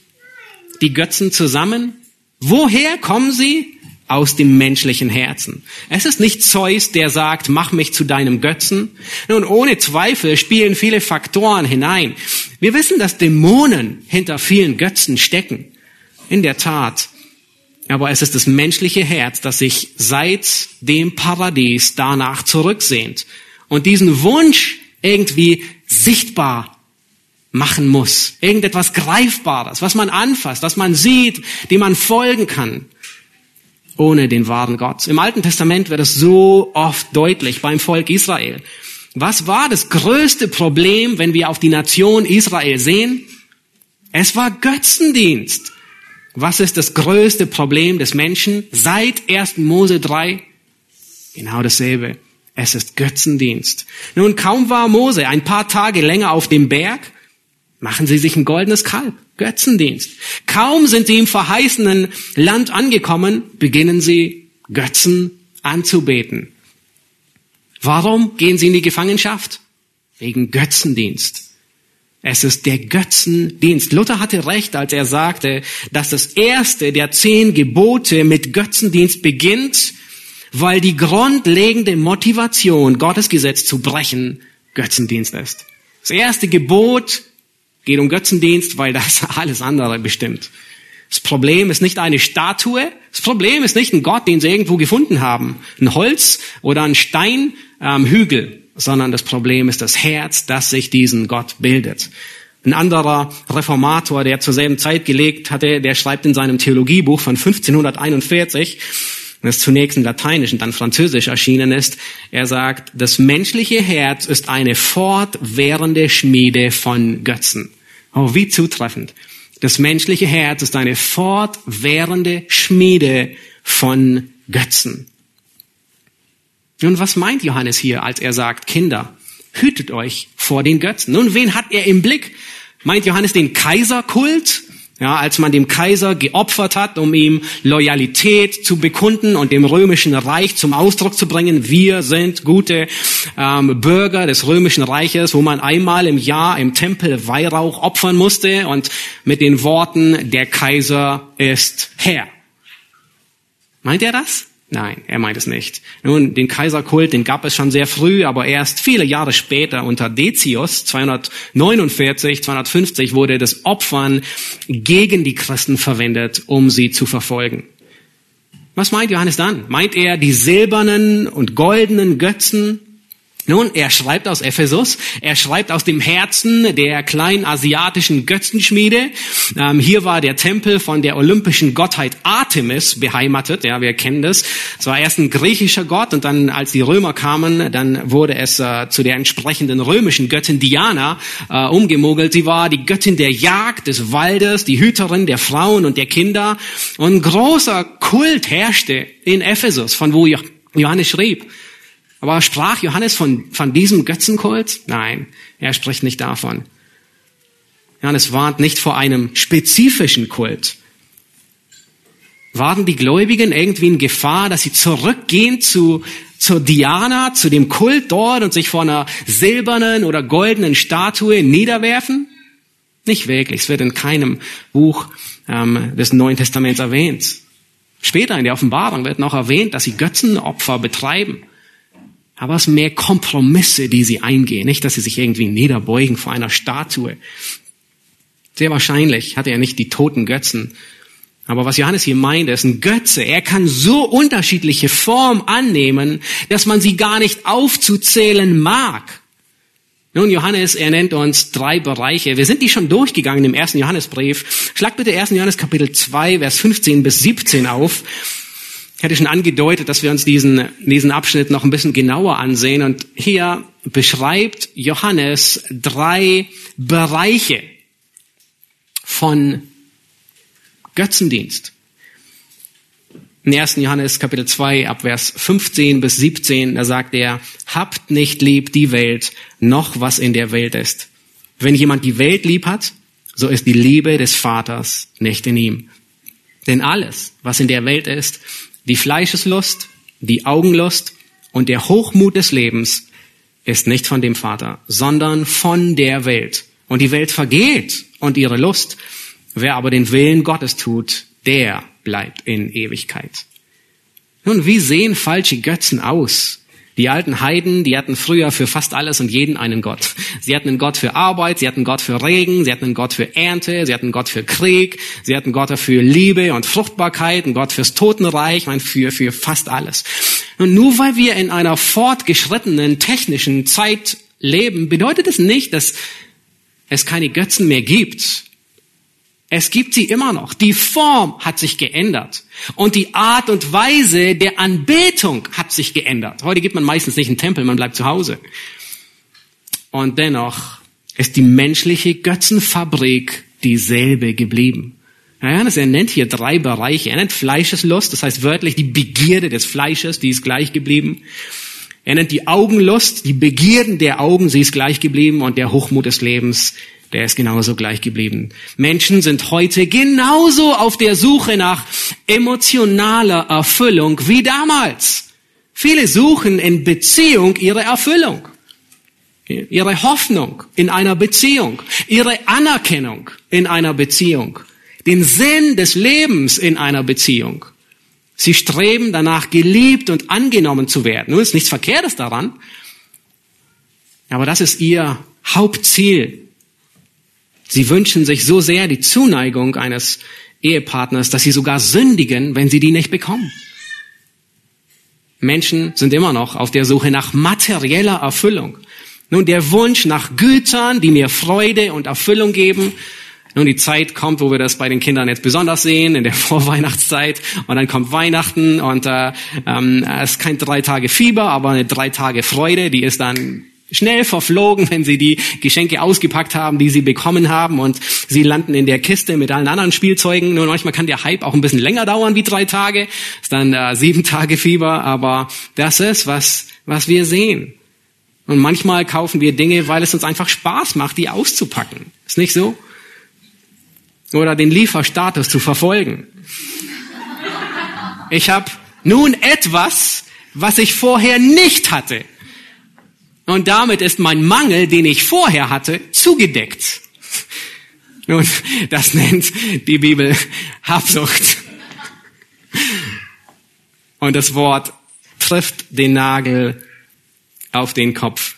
die Götzen zusammen? Woher kommen sie? Aus dem menschlichen Herzen. Es ist nicht Zeus, der sagt, mach mich zu deinem Götzen. Nun, ohne Zweifel spielen viele Faktoren hinein. Wir wissen, dass Dämonen hinter vielen Götzen stecken. In der Tat. Aber es ist das menschliche Herz, das sich seit dem Paradies danach zurücksehnt und diesen Wunsch irgendwie sichtbar machen muss. Irgendetwas Greifbares, was man anfasst, was man sieht, dem man folgen kann, ohne den wahren Gott. Im Alten Testament wird es so oft deutlich beim Volk Israel. Was war das größte Problem, wenn wir auf die Nation Israel sehen? Es war Götzendienst. Was ist das größte Problem des Menschen seit 1. Mose 3? Genau dasselbe. Es ist Götzendienst. Nun, kaum war Mose ein paar Tage länger auf dem Berg, machen sie sich ein goldenes Kalb. Götzendienst. Kaum sind sie im verheißenen Land angekommen, beginnen sie Götzen anzubeten. Warum gehen sie in die Gefangenschaft? Wegen Götzendienst. Es ist der Götzendienst. Luther hatte recht, als er sagte, dass das erste der zehn Gebote mit Götzendienst beginnt weil die grundlegende Motivation, Gottes Gesetz zu brechen, Götzendienst ist. Das erste Gebot geht um Götzendienst, weil das alles andere bestimmt. Das Problem ist nicht eine Statue, das Problem ist nicht ein Gott, den sie irgendwo gefunden haben, ein Holz oder ein Steinhügel, ähm, sondern das Problem ist das Herz, das sich diesen Gott bildet. Ein anderer Reformator, der zur selben Zeit gelegt hatte, der schreibt in seinem Theologiebuch von 1541, das zunächst in Lateinisch und dann Französisch erschienen ist. Er sagt, das menschliche Herz ist eine fortwährende Schmiede von Götzen. Oh, wie zutreffend. Das menschliche Herz ist eine fortwährende Schmiede von Götzen. Nun, was meint Johannes hier, als er sagt, Kinder, hütet euch vor den Götzen? Nun, wen hat er im Blick? Meint Johannes den Kaiserkult? Ja, als man dem Kaiser geopfert hat, um ihm Loyalität zu bekunden und dem römischen Reich zum Ausdruck zu bringen, wir sind gute ähm, Bürger des römischen Reiches, wo man einmal im Jahr im Tempel Weihrauch opfern musste und mit den Worten, der Kaiser ist Herr. Meint er das? Nein, er meint es nicht. Nun, den Kaiserkult, den gab es schon sehr früh, aber erst viele Jahre später unter Decius, 249, 250, wurde das Opfern gegen die Christen verwendet, um sie zu verfolgen. Was meint Johannes dann? Meint er die silbernen und goldenen Götzen, nun, er schreibt aus Ephesus, er schreibt aus dem Herzen der kleinen asiatischen Götzenschmiede. Ähm, hier war der Tempel von der olympischen Gottheit Artemis beheimatet. Ja, wir kennen das. Es war erst ein griechischer Gott und dann, als die Römer kamen, dann wurde es äh, zu der entsprechenden römischen Göttin Diana äh, umgemogelt. Sie war die Göttin der Jagd, des Waldes, die Hüterin der Frauen und der Kinder. Und großer Kult herrschte in Ephesus, von wo Johannes schrieb. Aber sprach Johannes von, von diesem Götzenkult? Nein, er spricht nicht davon. Johannes warnt nicht vor einem spezifischen Kult. Waren die Gläubigen irgendwie in Gefahr, dass sie zurückgehen zu, zur Diana, zu dem Kult dort und sich vor einer silbernen oder goldenen Statue niederwerfen? Nicht wirklich. Es wird in keinem Buch ähm, des Neuen Testaments erwähnt. Später in der Offenbarung wird noch erwähnt, dass sie Götzenopfer betreiben. Aber es mehr Kompromisse, die sie eingehen. Nicht, dass sie sich irgendwie niederbeugen vor einer Statue. Sehr wahrscheinlich hatte er nicht die toten Götzen. Aber was Johannes hier meint, ist ein Götze. Er kann so unterschiedliche Form annehmen, dass man sie gar nicht aufzuzählen mag. Nun, Johannes, er nennt uns drei Bereiche. Wir sind die schon durchgegangen im ersten Johannesbrief. Schlag bitte 1. Johannes Kapitel 2, Vers 15 bis 17 auf. Ich hatte schon angedeutet, dass wir uns diesen, diesen Abschnitt noch ein bisschen genauer ansehen. Und hier beschreibt Johannes drei Bereiche von Götzendienst. In 1. Johannes Kapitel 2 ab Vers 15 bis 17, da sagt er, habt nicht lieb die Welt, noch was in der Welt ist. Wenn jemand die Welt lieb hat, so ist die Liebe des Vaters nicht in ihm. Denn alles, was in der Welt ist, die Fleischeslust, die Augenlust und der Hochmut des Lebens, ist nicht von dem Vater, sondern von der Welt. Und die Welt vergeht und ihre Lust. Wer aber den Willen Gottes tut, der bleibt in Ewigkeit. Nun, wie sehen falsche Götzen aus? Die alten Heiden, die hatten früher für fast alles und jeden einen Gott. Sie hatten einen Gott für Arbeit, sie hatten einen Gott für Regen, sie hatten einen Gott für Ernte, sie hatten einen Gott für Krieg, sie hatten einen Gott für Liebe und Fruchtbarkeit, einen Gott fürs Totenreich, mein, für, für fast alles. Und nur weil wir in einer fortgeschrittenen technischen Zeit leben, bedeutet es nicht, dass es keine Götzen mehr gibt. Es gibt sie immer noch. Die Form hat sich geändert. Und die Art und Weise der Anbetung hat sich geändert. Heute gibt man meistens nicht einen Tempel, man bleibt zu Hause. Und dennoch ist die menschliche Götzenfabrik dieselbe geblieben. Johannes, er nennt hier drei Bereiche. Er nennt Fleischeslust, das heißt wörtlich die Begierde des Fleisches, die ist gleich geblieben. Er nennt die Augenlust, die Begierden der Augen, sie ist gleich geblieben und der Hochmut des Lebens, der ist genauso gleich geblieben. Menschen sind heute genauso auf der Suche nach emotionaler Erfüllung wie damals. Viele suchen in Beziehung ihre Erfüllung, ihre Hoffnung in einer Beziehung, ihre Anerkennung in einer Beziehung, den Sinn des Lebens in einer Beziehung. Sie streben danach, geliebt und angenommen zu werden. Nun ist nichts Verkehrtes daran, aber das ist ihr Hauptziel Sie wünschen sich so sehr die Zuneigung eines Ehepartners, dass sie sogar sündigen, wenn sie die nicht bekommen. Menschen sind immer noch auf der Suche nach materieller Erfüllung. Nun, der Wunsch nach Gütern, die mir Freude und Erfüllung geben. Nun, die Zeit kommt, wo wir das bei den Kindern jetzt besonders sehen, in der Vorweihnachtszeit. Und dann kommt Weihnachten und äh, ähm, es ist kein drei Tage Fieber, aber eine drei Tage Freude, die ist dann schnell verflogen, wenn sie die Geschenke ausgepackt haben, die sie bekommen haben und sie landen in der Kiste mit allen anderen Spielzeugen. Nur manchmal kann der Hype auch ein bisschen länger dauern wie drei Tage, ist dann äh, sieben Tage Fieber, aber das ist, was, was wir sehen. Und manchmal kaufen wir Dinge, weil es uns einfach Spaß macht, die auszupacken. Ist nicht so? Oder den Lieferstatus zu verfolgen. Ich habe nun etwas, was ich vorher nicht hatte. Und damit ist mein Mangel, den ich vorher hatte, zugedeckt. Nun, das nennt die Bibel Habsucht. Und das Wort trifft den Nagel auf den Kopf.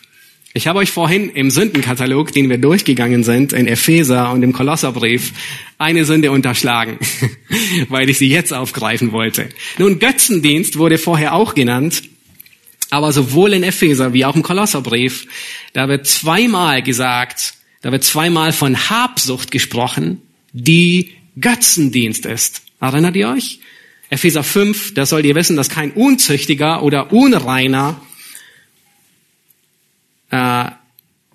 Ich habe euch vorhin im Sündenkatalog, den wir durchgegangen sind, in Epheser und im Kolosserbrief, eine Sünde unterschlagen, weil ich sie jetzt aufgreifen wollte. Nun, Götzendienst wurde vorher auch genannt, aber sowohl in Epheser wie auch im Kolosserbrief, da wird zweimal gesagt, da wird zweimal von Habsucht gesprochen, die Götzendienst ist. Erinnert ihr euch? Epheser 5, da sollt ihr wissen, dass kein Unzüchtiger oder Unreiner äh,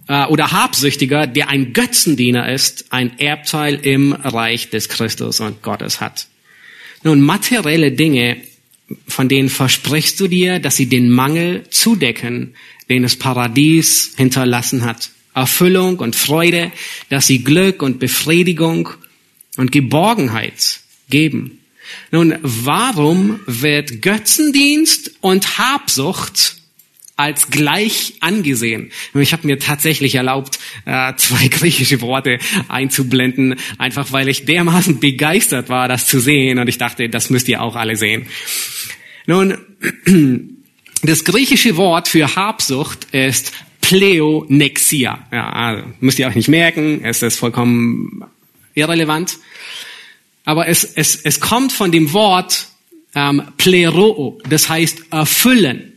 äh, oder Habsüchtiger, der ein Götzendiener ist, ein Erbteil im Reich des Christus und Gottes hat. Nun, materielle Dinge von denen versprichst du dir, dass sie den Mangel zudecken, den das Paradies hinterlassen hat. Erfüllung und Freude, dass sie Glück und Befriedigung und Geborgenheit geben. Nun, warum wird Götzendienst und Habsucht als gleich angesehen. Ich habe mir tatsächlich erlaubt, äh, zwei griechische Worte einzublenden, einfach weil ich dermaßen begeistert war, das zu sehen und ich dachte, das müsst ihr auch alle sehen. Nun, Das griechische Wort für Habsucht ist Pleonexia. Ja, also, müsst ihr euch nicht merken, es ist vollkommen irrelevant. Aber es, es, es kommt von dem Wort ähm, Pleroo, das heißt erfüllen,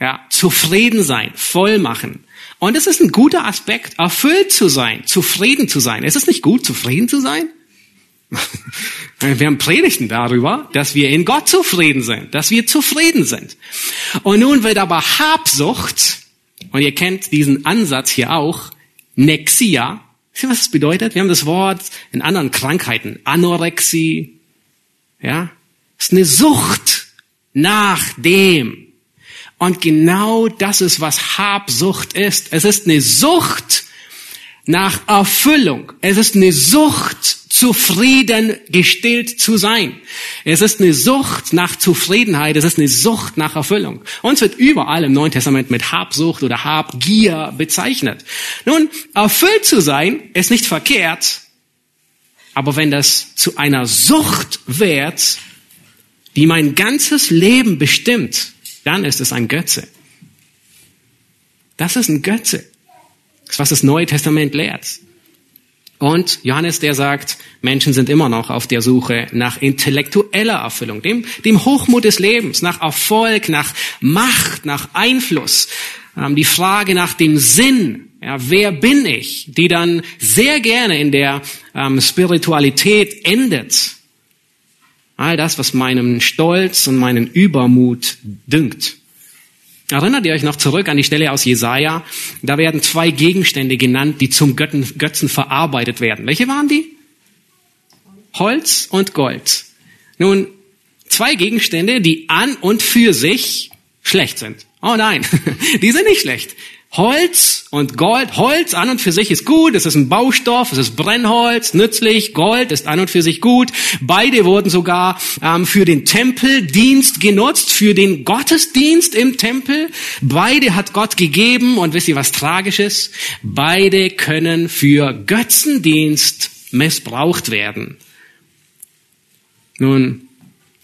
ja, zufrieden sein, voll machen. Und es ist ein guter Aspekt, erfüllt zu sein, zufrieden zu sein. Ist es nicht gut, zufrieden zu sein? Wir haben Predigten darüber, dass wir in Gott zufrieden sind, dass wir zufrieden sind. Und nun wird aber Habsucht, und ihr kennt diesen Ansatz hier auch, Nexia. Wisst ihr, was das bedeutet? Wir haben das Wort in anderen Krankheiten, Anorexie, ja. Es ist eine Sucht nach dem. Und genau das ist, was Habsucht ist. Es ist eine Sucht nach Erfüllung. Es ist eine Sucht zufrieden gestillt zu sein. Es ist eine Sucht nach Zufriedenheit, es ist eine Sucht nach Erfüllung. Uns wird überall im Neuen Testament mit Habsucht oder Habgier bezeichnet. Nun, erfüllt zu sein ist nicht verkehrt, aber wenn das zu einer Sucht wird, die mein ganzes Leben bestimmt, dann ist es ein Götze. Das ist ein Götze. Das ist, was das Neue Testament lehrt. Und Johannes, der sagt, Menschen sind immer noch auf der Suche nach intellektueller Erfüllung, dem, dem Hochmut des Lebens, nach Erfolg, nach Macht, nach Einfluss. Ähm, die Frage nach dem Sinn, ja, wer bin ich, die dann sehr gerne in der ähm, Spiritualität endet. All das, was meinem Stolz und meinen Übermut dünkt. Erinnert ihr euch noch zurück an die Stelle aus Jesaja? Da werden zwei Gegenstände genannt, die zum Götten, Götzen verarbeitet werden. Welche waren die? Holz und Gold. Nun, zwei Gegenstände, die an und für sich schlecht sind. Oh nein, die sind nicht schlecht. Holz und Gold. Holz an und für sich ist gut, es ist ein Baustoff, es ist Brennholz, nützlich. Gold ist an und für sich gut. Beide wurden sogar ähm, für den Tempeldienst genutzt, für den Gottesdienst im Tempel. Beide hat Gott gegeben und wisst ihr was Tragisches? Beide können für Götzendienst missbraucht werden. Nun,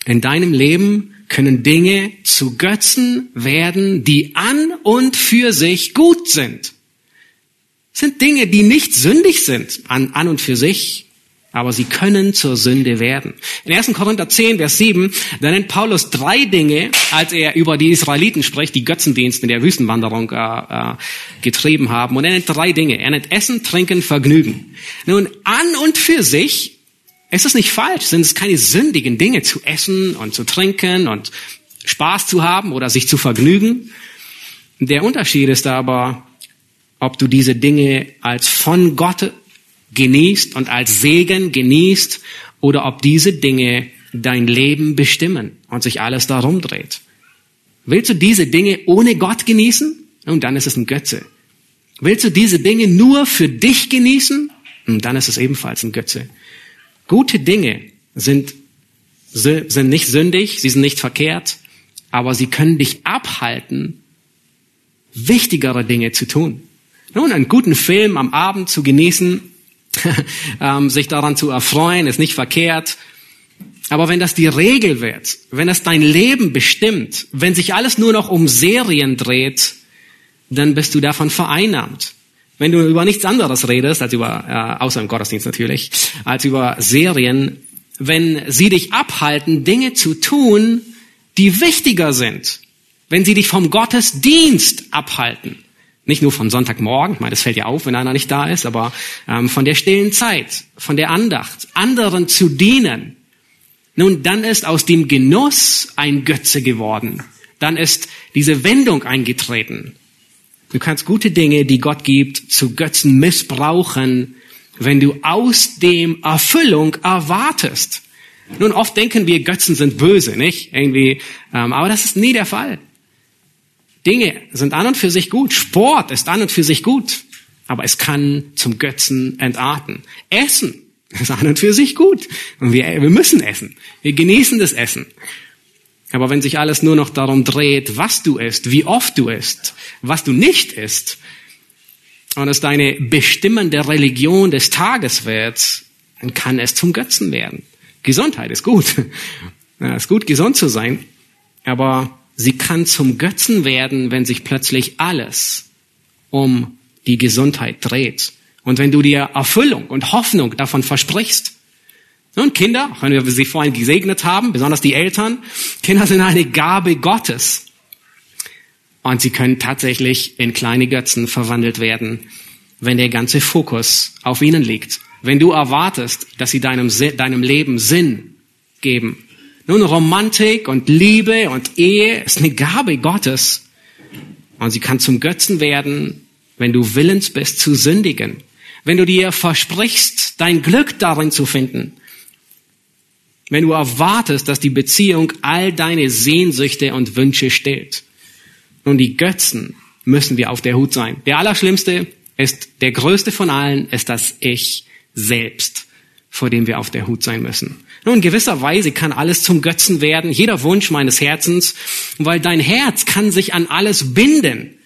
in deinem Leben können Dinge zu Götzen werden, die an und für sich gut sind. Das sind Dinge, die nicht sündig sind an, an und für sich, aber sie können zur Sünde werden. In 1. Korinther 10, Vers 7, da nennt Paulus drei Dinge, als er über die Israeliten spricht, die Götzendienst in der Wüstenwanderung äh, äh, getrieben haben. Und er nennt drei Dinge. Er nennt Essen, Trinken, Vergnügen. Nun, an und für sich es ist nicht falsch, sind es keine sündigen Dinge zu essen und zu trinken und Spaß zu haben oder sich zu vergnügen. Der Unterschied ist aber, ob du diese Dinge als von Gott genießt und als Segen genießt oder ob diese Dinge dein Leben bestimmen und sich alles darum dreht. Willst du diese Dinge ohne Gott genießen? Und dann ist es ein Götze. Willst du diese Dinge nur für dich genießen? Und dann ist es ebenfalls ein Götze. Gute Dinge sind, sind nicht sündig, sie sind nicht verkehrt, aber sie können dich abhalten, wichtigere Dinge zu tun. Nun, einen guten Film am Abend zu genießen, ähm, sich daran zu erfreuen, ist nicht verkehrt. Aber wenn das die Regel wird, wenn es dein Leben bestimmt, wenn sich alles nur noch um Serien dreht, dann bist du davon vereinnahmt. Wenn du über nichts anderes redest, als über, äh, außer im Gottesdienst natürlich, als über Serien, wenn sie dich abhalten, Dinge zu tun, die wichtiger sind, wenn sie dich vom Gottesdienst abhalten, nicht nur vom Sonntagmorgen, ich meine, das fällt ja auf, wenn einer nicht da ist, aber ähm, von der stillen Zeit, von der Andacht, anderen zu dienen, nun, dann ist aus dem Genuss ein Götze geworden. Dann ist diese Wendung eingetreten. Du kannst gute Dinge, die Gott gibt, zu Götzen missbrauchen, wenn du aus dem Erfüllung erwartest. Nun, oft denken wir, Götzen sind böse, nicht? Irgendwie, ähm, aber das ist nie der Fall. Dinge sind an und für sich gut. Sport ist an und für sich gut. Aber es kann zum Götzen entarten. Essen ist an und für sich gut. Und wir, wir müssen essen. Wir genießen das Essen. Aber wenn sich alles nur noch darum dreht, was du isst, wie oft du isst, was du nicht isst, und es deine bestimmende Religion des Tages wird, dann kann es zum Götzen werden. Gesundheit ist gut. Ja, ist gut, gesund zu sein. Aber sie kann zum Götzen werden, wenn sich plötzlich alles um die Gesundheit dreht. Und wenn du dir Erfüllung und Hoffnung davon versprichst. Und Kinder, wenn wir sie vorhin gesegnet haben, besonders die Eltern, Kinder sind eine Gabe Gottes. Und sie können tatsächlich in kleine Götzen verwandelt werden, wenn der ganze Fokus auf ihnen liegt. Wenn du erwartest, dass sie deinem, deinem Leben Sinn geben. Nun, Romantik und Liebe und Ehe ist eine Gabe Gottes. Und sie kann zum Götzen werden, wenn du willens bist zu sündigen. Wenn du dir versprichst, dein Glück darin zu finden. Wenn du erwartest, dass die Beziehung all deine Sehnsüchte und Wünsche stillt. Nun, die Götzen müssen wir auf der Hut sein. Der Allerschlimmste ist, der größte von allen ist das Ich selbst, vor dem wir auf der Hut sein müssen. Nun, in gewisser Weise kann alles zum Götzen werden, jeder Wunsch meines Herzens, weil dein Herz kann sich an alles binden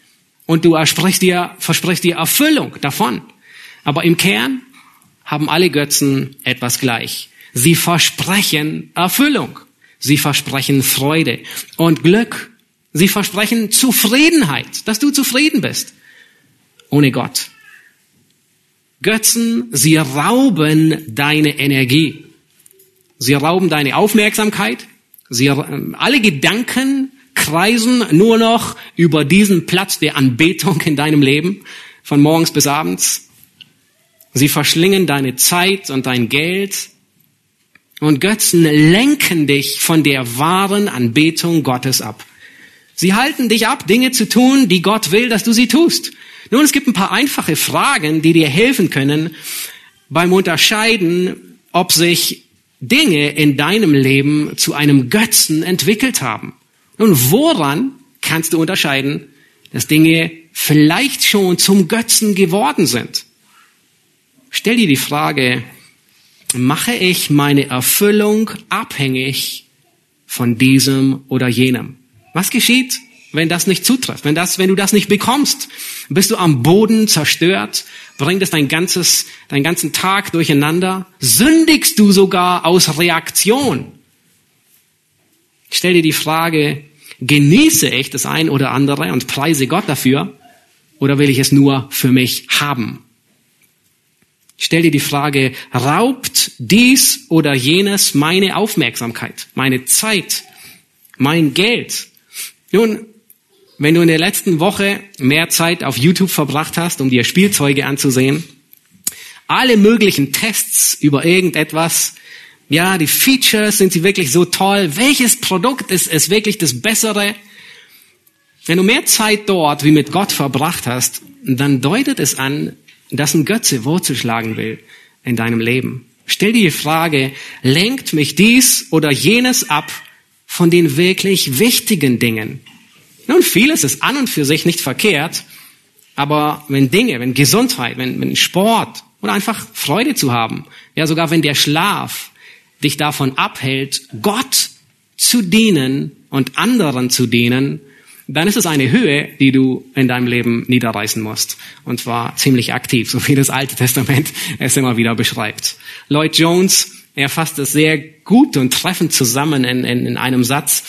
und du versprichst dir, versprichst dir Erfüllung davon. Aber im Kern haben alle Götzen etwas gleich. Sie versprechen Erfüllung. Sie versprechen Freude und Glück Sie versprechen Zufriedenheit, dass du zufrieden bist. Ohne Gott. Götzen, sie rauben deine Energie. Sie rauben deine Aufmerksamkeit. Sie, alle Gedanken kreisen nur noch über diesen Platz der Anbetung in deinem Leben, von morgens bis abends. Sie verschlingen deine Zeit und dein Geld. Und Götzen lenken dich von der wahren Anbetung Gottes ab. Sie halten dich ab, Dinge zu tun, die Gott will, dass du sie tust. Nun, es gibt ein paar einfache Fragen, die dir helfen können beim Unterscheiden, ob sich Dinge in deinem Leben zu einem Götzen entwickelt haben. Nun, woran kannst du unterscheiden, dass Dinge vielleicht schon zum Götzen geworden sind? Stell dir die Frage, mache ich meine Erfüllung abhängig von diesem oder jenem? Was geschieht, wenn das nicht zutrifft? Wenn das, wenn du das nicht bekommst? Bist du am Boden zerstört? Bringt es dein ganzes, deinen ganzen Tag durcheinander? Sündigst du sogar aus Reaktion? Stell dir die Frage, genieße ich das ein oder andere und preise Gott dafür? Oder will ich es nur für mich haben? Stell dir die Frage, raubt dies oder jenes meine Aufmerksamkeit, meine Zeit, mein Geld? Nun, wenn du in der letzten Woche mehr Zeit auf YouTube verbracht hast, um dir Spielzeuge anzusehen, alle möglichen Tests über irgendetwas, ja, die Features, sind sie wirklich so toll? Welches Produkt ist, ist wirklich das Bessere? Wenn du mehr Zeit dort wie mit Gott verbracht hast, dann deutet es an, dass ein Götze Wurzel schlagen will in deinem Leben. Stell dir die Frage, lenkt mich dies oder jenes ab von den wirklich wichtigen Dingen. Nun, vieles ist an und für sich nicht verkehrt, aber wenn Dinge, wenn Gesundheit, wenn, wenn Sport oder einfach Freude zu haben, ja sogar wenn der Schlaf dich davon abhält, Gott zu dienen und anderen zu dienen, dann ist es eine Höhe, die du in deinem Leben niederreißen musst. Und zwar ziemlich aktiv, so wie das Alte Testament es immer wieder beschreibt. Lloyd Jones er fasst es sehr gut und treffend zusammen in, in, in einem Satz.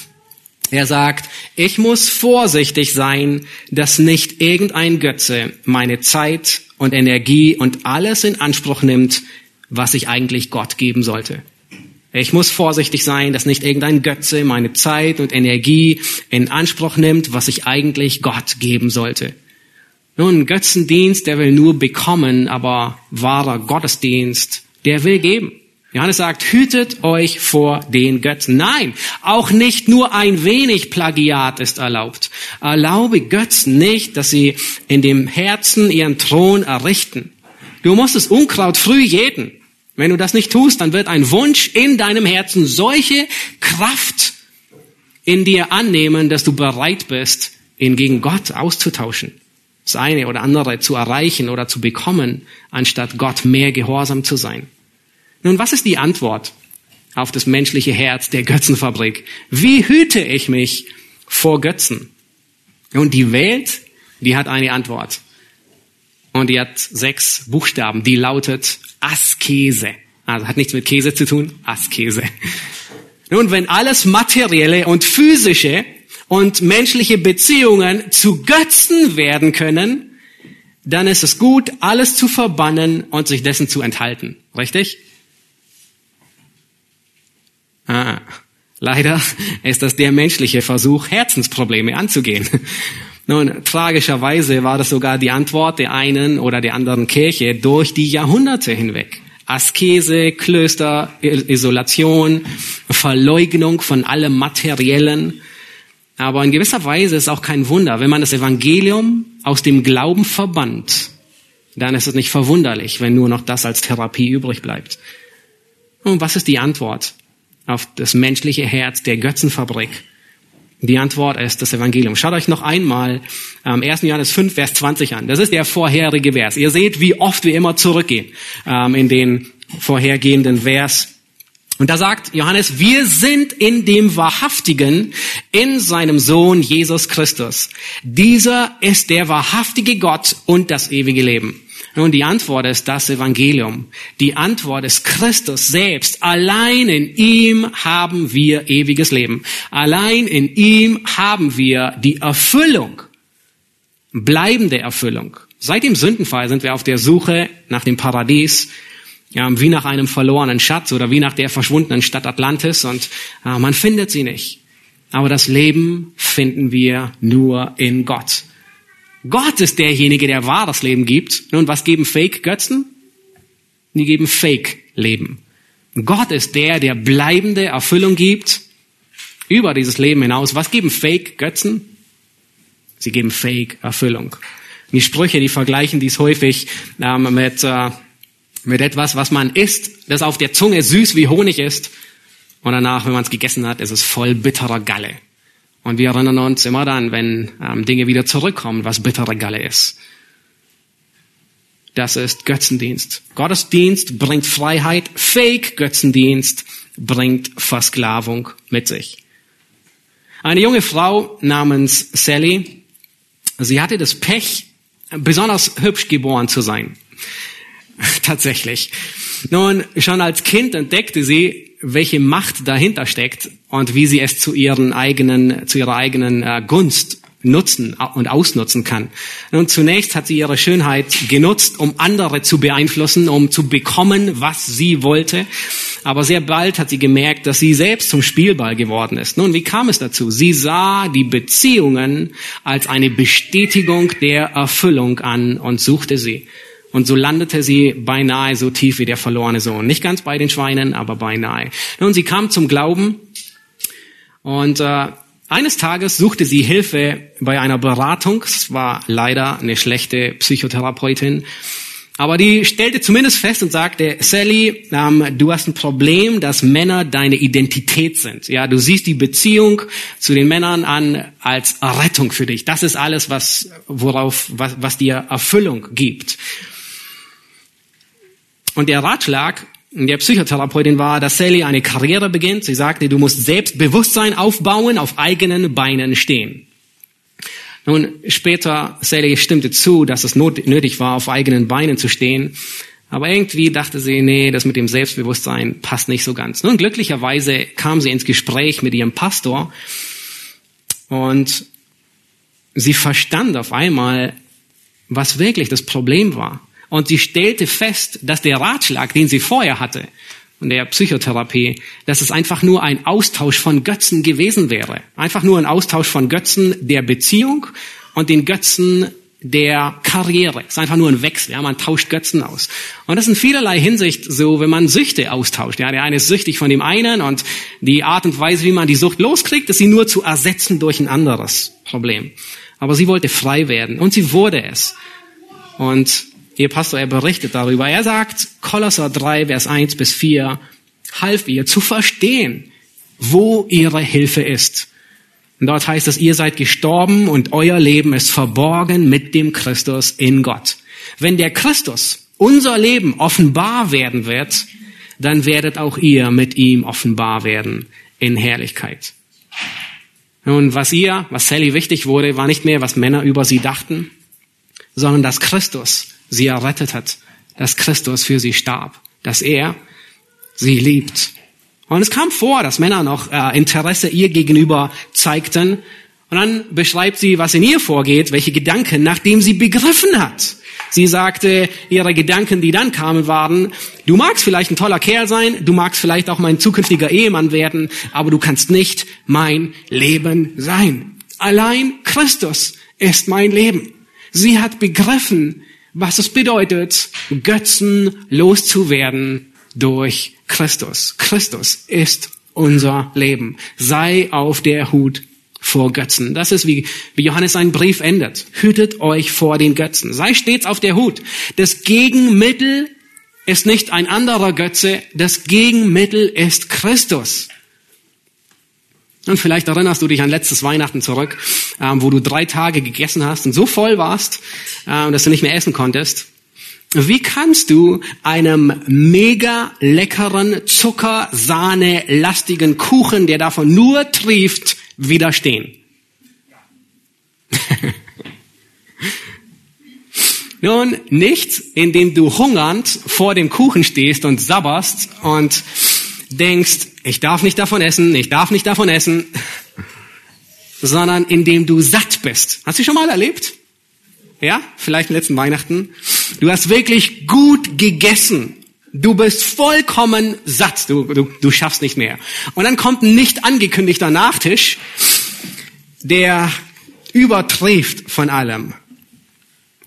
Er sagt, ich muss vorsichtig sein, dass nicht irgendein Götze meine Zeit und Energie und alles in Anspruch nimmt, was ich eigentlich Gott geben sollte. Ich muss vorsichtig sein, dass nicht irgendein Götze meine Zeit und Energie in Anspruch nimmt, was ich eigentlich Gott geben sollte. Nun, Götzendienst, der will nur bekommen, aber wahrer Gottesdienst, der will geben. Johannes sagt, hütet euch vor den Götzen. Nein, auch nicht nur ein wenig Plagiat ist erlaubt. Erlaube Götzen nicht, dass sie in dem Herzen ihren Thron errichten. Du musst es Unkraut früh jäten. Wenn du das nicht tust, dann wird ein Wunsch in deinem Herzen solche Kraft in dir annehmen, dass du bereit bist, ihn gegen Gott auszutauschen. Das eine oder andere zu erreichen oder zu bekommen, anstatt Gott mehr gehorsam zu sein. Nun, was ist die Antwort auf das menschliche Herz der Götzenfabrik? Wie hüte ich mich vor Götzen? Und die Welt, die hat eine Antwort. Und die hat sechs Buchstaben, die lautet Askese. Also hat nichts mit Käse zu tun, Askese. Nun, wenn alles Materielle und Physische und menschliche Beziehungen zu Götzen werden können, dann ist es gut, alles zu verbannen und sich dessen zu enthalten. Richtig? Ah, leider ist das der menschliche Versuch, Herzensprobleme anzugehen. Nun, tragischerweise war das sogar die Antwort der einen oder der anderen Kirche durch die Jahrhunderte hinweg. Askese, Klöster, Isolation, Verleugnung von allem Materiellen. Aber in gewisser Weise ist auch kein Wunder, wenn man das Evangelium aus dem Glauben verbannt, dann ist es nicht verwunderlich, wenn nur noch das als Therapie übrig bleibt. Und was ist die Antwort auf das menschliche Herz der Götzenfabrik? Die Antwort ist das Evangelium. Schaut euch noch einmal ähm, 1. Johannes 5, Vers 20 an. Das ist der vorherige Vers. Ihr seht, wie oft wir immer zurückgehen ähm, in den vorhergehenden Vers. Und da sagt Johannes, wir sind in dem Wahrhaftigen, in seinem Sohn Jesus Christus. Dieser ist der wahrhaftige Gott und das ewige Leben. Nun, die Antwort ist das Evangelium. Die Antwort ist Christus selbst. Allein in ihm haben wir ewiges Leben. Allein in ihm haben wir die Erfüllung, bleibende Erfüllung. Seit dem Sündenfall sind wir auf der Suche nach dem Paradies, ja, wie nach einem verlorenen Schatz oder wie nach der verschwundenen Stadt Atlantis und äh, man findet sie nicht. Aber das Leben finden wir nur in Gott. Gott ist derjenige, der wahres Leben gibt. Nun, was geben Fake-Götzen? Die geben Fake-Leben. Gott ist der, der bleibende Erfüllung gibt über dieses Leben hinaus. Was geben Fake-Götzen? Sie geben Fake-Erfüllung. Die Sprüche, die vergleichen dies häufig ähm, mit, äh, mit etwas, was man isst, das auf der Zunge süß wie Honig ist. Und danach, wenn man es gegessen hat, ist es voll bitterer Galle. Und wir erinnern uns immer dann, wenn ähm, Dinge wieder zurückkommen, was bittere Galle ist. Das ist Götzendienst. Gottesdienst bringt Freiheit. Fake-Götzendienst bringt Versklavung mit sich. Eine junge Frau namens Sally, sie hatte das Pech, besonders hübsch geboren zu sein. Tatsächlich. Nun, schon als Kind entdeckte sie, welche Macht dahinter steckt und wie sie es zu ihren eigenen, zu ihrer eigenen äh, Gunst nutzen und ausnutzen kann. Und zunächst hat sie ihre Schönheit genutzt, um andere zu beeinflussen, um zu bekommen, was sie wollte. Aber sehr bald hat sie gemerkt, dass sie selbst zum Spielball geworden ist. Nun, wie kam es dazu? Sie sah die Beziehungen als eine Bestätigung der Erfüllung an und suchte sie. Und so landete sie beinahe so tief wie der verlorene Sohn. Nicht ganz bei den Schweinen, aber beinahe. Nun, sie kam zum Glauben und äh, eines Tages suchte sie Hilfe bei einer Beratung. Es war leider eine schlechte Psychotherapeutin. Aber die stellte zumindest fest und sagte, Sally, ähm, du hast ein Problem, dass Männer deine Identität sind. Ja, du siehst die Beziehung zu den Männern an als Rettung für dich. Das ist alles, was, worauf, was, was dir Erfüllung gibt. Und der Ratschlag der Psychotherapeutin war, dass Sally eine Karriere beginnt. Sie sagte, du musst Selbstbewusstsein aufbauen, auf eigenen Beinen stehen. Nun, später, Sally stimmte zu, dass es nötig war, auf eigenen Beinen zu stehen. Aber irgendwie dachte sie, nee, das mit dem Selbstbewusstsein passt nicht so ganz. Nun, glücklicherweise kam sie ins Gespräch mit ihrem Pastor und sie verstand auf einmal, was wirklich das Problem war. Und sie stellte fest, dass der Ratschlag, den sie vorher hatte, und der Psychotherapie, dass es einfach nur ein Austausch von Götzen gewesen wäre. Einfach nur ein Austausch von Götzen der Beziehung und den Götzen der Karriere. Es ist einfach nur ein Wechsel. Ja, man tauscht Götzen aus. Und das ist in vielerlei Hinsicht so, wenn man Süchte austauscht. Ja, der eine ist süchtig von dem einen und die Art und Weise, wie man die Sucht loskriegt, ist sie nur zu ersetzen durch ein anderes Problem. Aber sie wollte frei werden und sie wurde es. Und Ihr Pastor, er berichtet darüber. Er sagt, Kolosser 3, Vers 1 bis 4, half ihr zu verstehen, wo ihre Hilfe ist. Und dort heißt es, ihr seid gestorben und euer Leben ist verborgen mit dem Christus in Gott. Wenn der Christus, unser Leben, offenbar werden wird, dann werdet auch ihr mit ihm offenbar werden in Herrlichkeit. Nun, was ihr, was Sally wichtig wurde, war nicht mehr, was Männer über sie dachten, sondern dass Christus sie errettet hat, dass Christus für sie starb, dass er sie liebt. Und es kam vor, dass Männer noch äh, Interesse ihr gegenüber zeigten Und dann beschreibt sie, was in ihr vorgeht, welche Gedanken, nachdem sie begriffen hat. Sie sagte, ihre Gedanken, die dann kamen, waren, du magst vielleicht ein toller Kerl sein, du magst vielleicht auch mein zukünftiger Ehemann werden, aber du kannst nicht mein Leben sein. Allein Christus ist mein Leben. Sie hat begriffen, was es bedeutet, Götzen loszuwerden durch Christus. Christus ist unser Leben. Sei auf der Hut vor Götzen. Das ist wie, wie Johannes seinen Brief endet. Hütet euch vor den Götzen. Sei stets auf der Hut. Das Gegenmittel ist nicht ein anderer Götze. Das Gegenmittel ist Christus. Und vielleicht erinnerst du dich an letztes Weihnachten zurück, ähm, wo du drei Tage gegessen hast und so voll warst, äh, dass du nicht mehr essen konntest. Wie kannst du einem mega leckeren, Zuckersahne lastigen Kuchen, der davon nur trieft, widerstehen? Nun, nicht, indem du hungernd vor dem Kuchen stehst und sabberst und denkst, ich darf nicht davon essen, ich darf nicht davon essen, sondern indem du satt bist. Hast du schon mal erlebt? Ja, vielleicht letzten Weihnachten. Du hast wirklich gut gegessen. Du bist vollkommen satt. Du, du, du schaffst nicht mehr. Und dann kommt ein nicht angekündigter Nachtisch, der übertrifft von allem.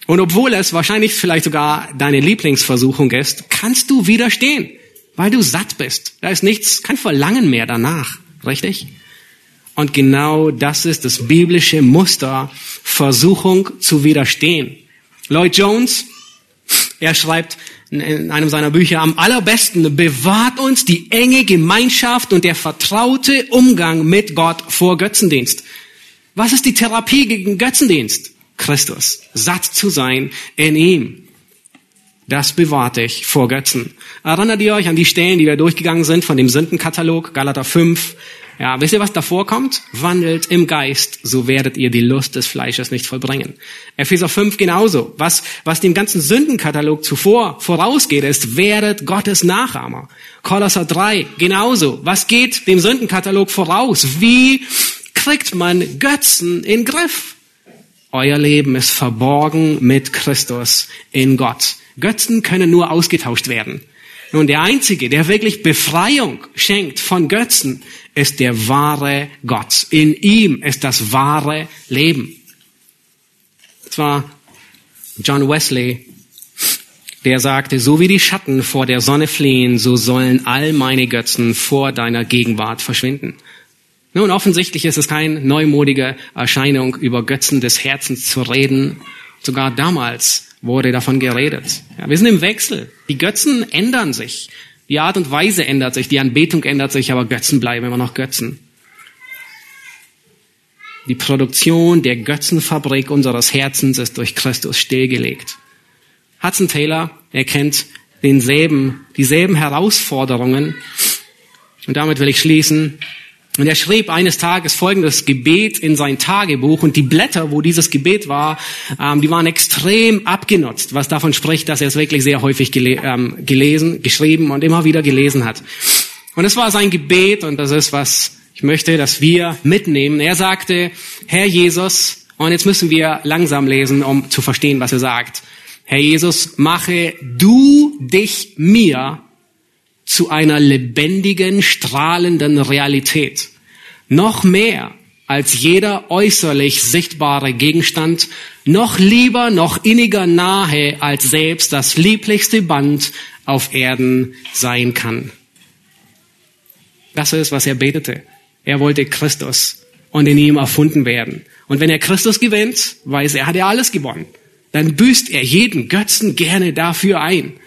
Und obwohl es wahrscheinlich vielleicht sogar deine Lieblingsversuchung ist, kannst du widerstehen, weil du satt bist. Da ist nichts, kein Verlangen mehr danach. Richtig? Und genau das ist das biblische Muster, Versuchung zu widerstehen. Lloyd Jones, er schreibt in einem seiner Bücher, am allerbesten bewahrt uns die enge Gemeinschaft und der vertraute Umgang mit Gott vor Götzendienst. Was ist die Therapie gegen Götzendienst? Christus. Satt zu sein in ihm. Das bewahrt dich vor Götzen. Erinnert ihr euch an die Stellen, die wir durchgegangen sind von dem Sündenkatalog, Galater 5, ja, wisst ihr, was davor kommt? Wandelt im Geist, so werdet ihr die Lust des Fleisches nicht vollbringen. Epheser 5 genauso. Was, was dem ganzen Sündenkatalog zuvor vorausgeht, ist, werdet Gottes Nachahmer. Kolosser 3 genauso. Was geht dem Sündenkatalog voraus? Wie kriegt man Götzen in Griff? Euer Leben ist verborgen mit Christus in Gott. Götzen können nur ausgetauscht werden. Nun, der Einzige, der wirklich Befreiung schenkt von Götzen, ist der wahre Gott. In ihm ist das wahre Leben. Es war John Wesley, der sagte, so wie die Schatten vor der Sonne fliehen, so sollen all meine Götzen vor deiner Gegenwart verschwinden. Nun, offensichtlich ist es keine neumodige Erscheinung, über Götzen des Herzens zu reden. Sogar damals wurde davon geredet. Ja, wir sind im Wechsel. Die Götzen ändern sich. Die Art und Weise ändert sich, die Anbetung ändert sich, aber Götzen bleiben immer noch Götzen. Die Produktion der Götzenfabrik unseres Herzens ist durch Christus stillgelegt. Hudson Taylor erkennt denselben, dieselben Herausforderungen. Und damit will ich schließen. Und er schrieb eines Tages folgendes Gebet in sein Tagebuch und die Blätter, wo dieses Gebet war, ähm, die waren extrem abgenutzt, was davon spricht, dass er es wirklich sehr häufig gele ähm, gelesen, geschrieben und immer wieder gelesen hat. Und es war sein Gebet und das ist, was ich möchte, dass wir mitnehmen. Er sagte, Herr Jesus, und jetzt müssen wir langsam lesen, um zu verstehen, was er sagt. Herr Jesus, mache du dich mir zu einer lebendigen, strahlenden Realität. Noch mehr als jeder äußerlich sichtbare Gegenstand, noch lieber, noch inniger nahe als selbst das lieblichste Band auf Erden sein kann. Das ist, was er betete. Er wollte Christus und in ihm erfunden werden. Und wenn er Christus gewinnt, weiß er, hat er alles gewonnen. Dann büßt er jeden Götzen gerne dafür ein.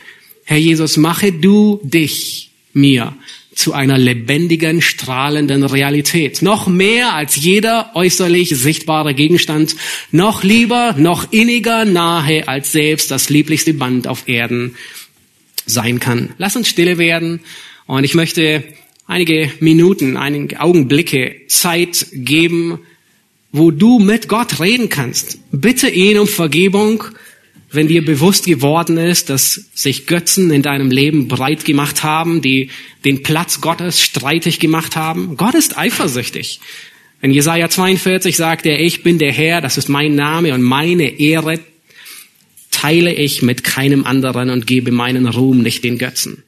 Herr Jesus, mache du dich mir zu einer lebendigen, strahlenden Realität. Noch mehr als jeder äußerlich sichtbare Gegenstand, noch lieber, noch inniger nahe als selbst das lieblichste Band auf Erden sein kann. Lass uns stille werden und ich möchte einige Minuten, einige Augenblicke Zeit geben, wo du mit Gott reden kannst. Bitte ihn um Vergebung wenn dir bewusst geworden ist, dass sich Götzen in deinem Leben breit gemacht haben, die den Platz Gottes streitig gemacht haben. Gott ist eifersüchtig. In Jesaja 42 sagt er, ich bin der Herr, das ist mein Name und meine Ehre teile ich mit keinem anderen und gebe meinen Ruhm nicht den Götzen.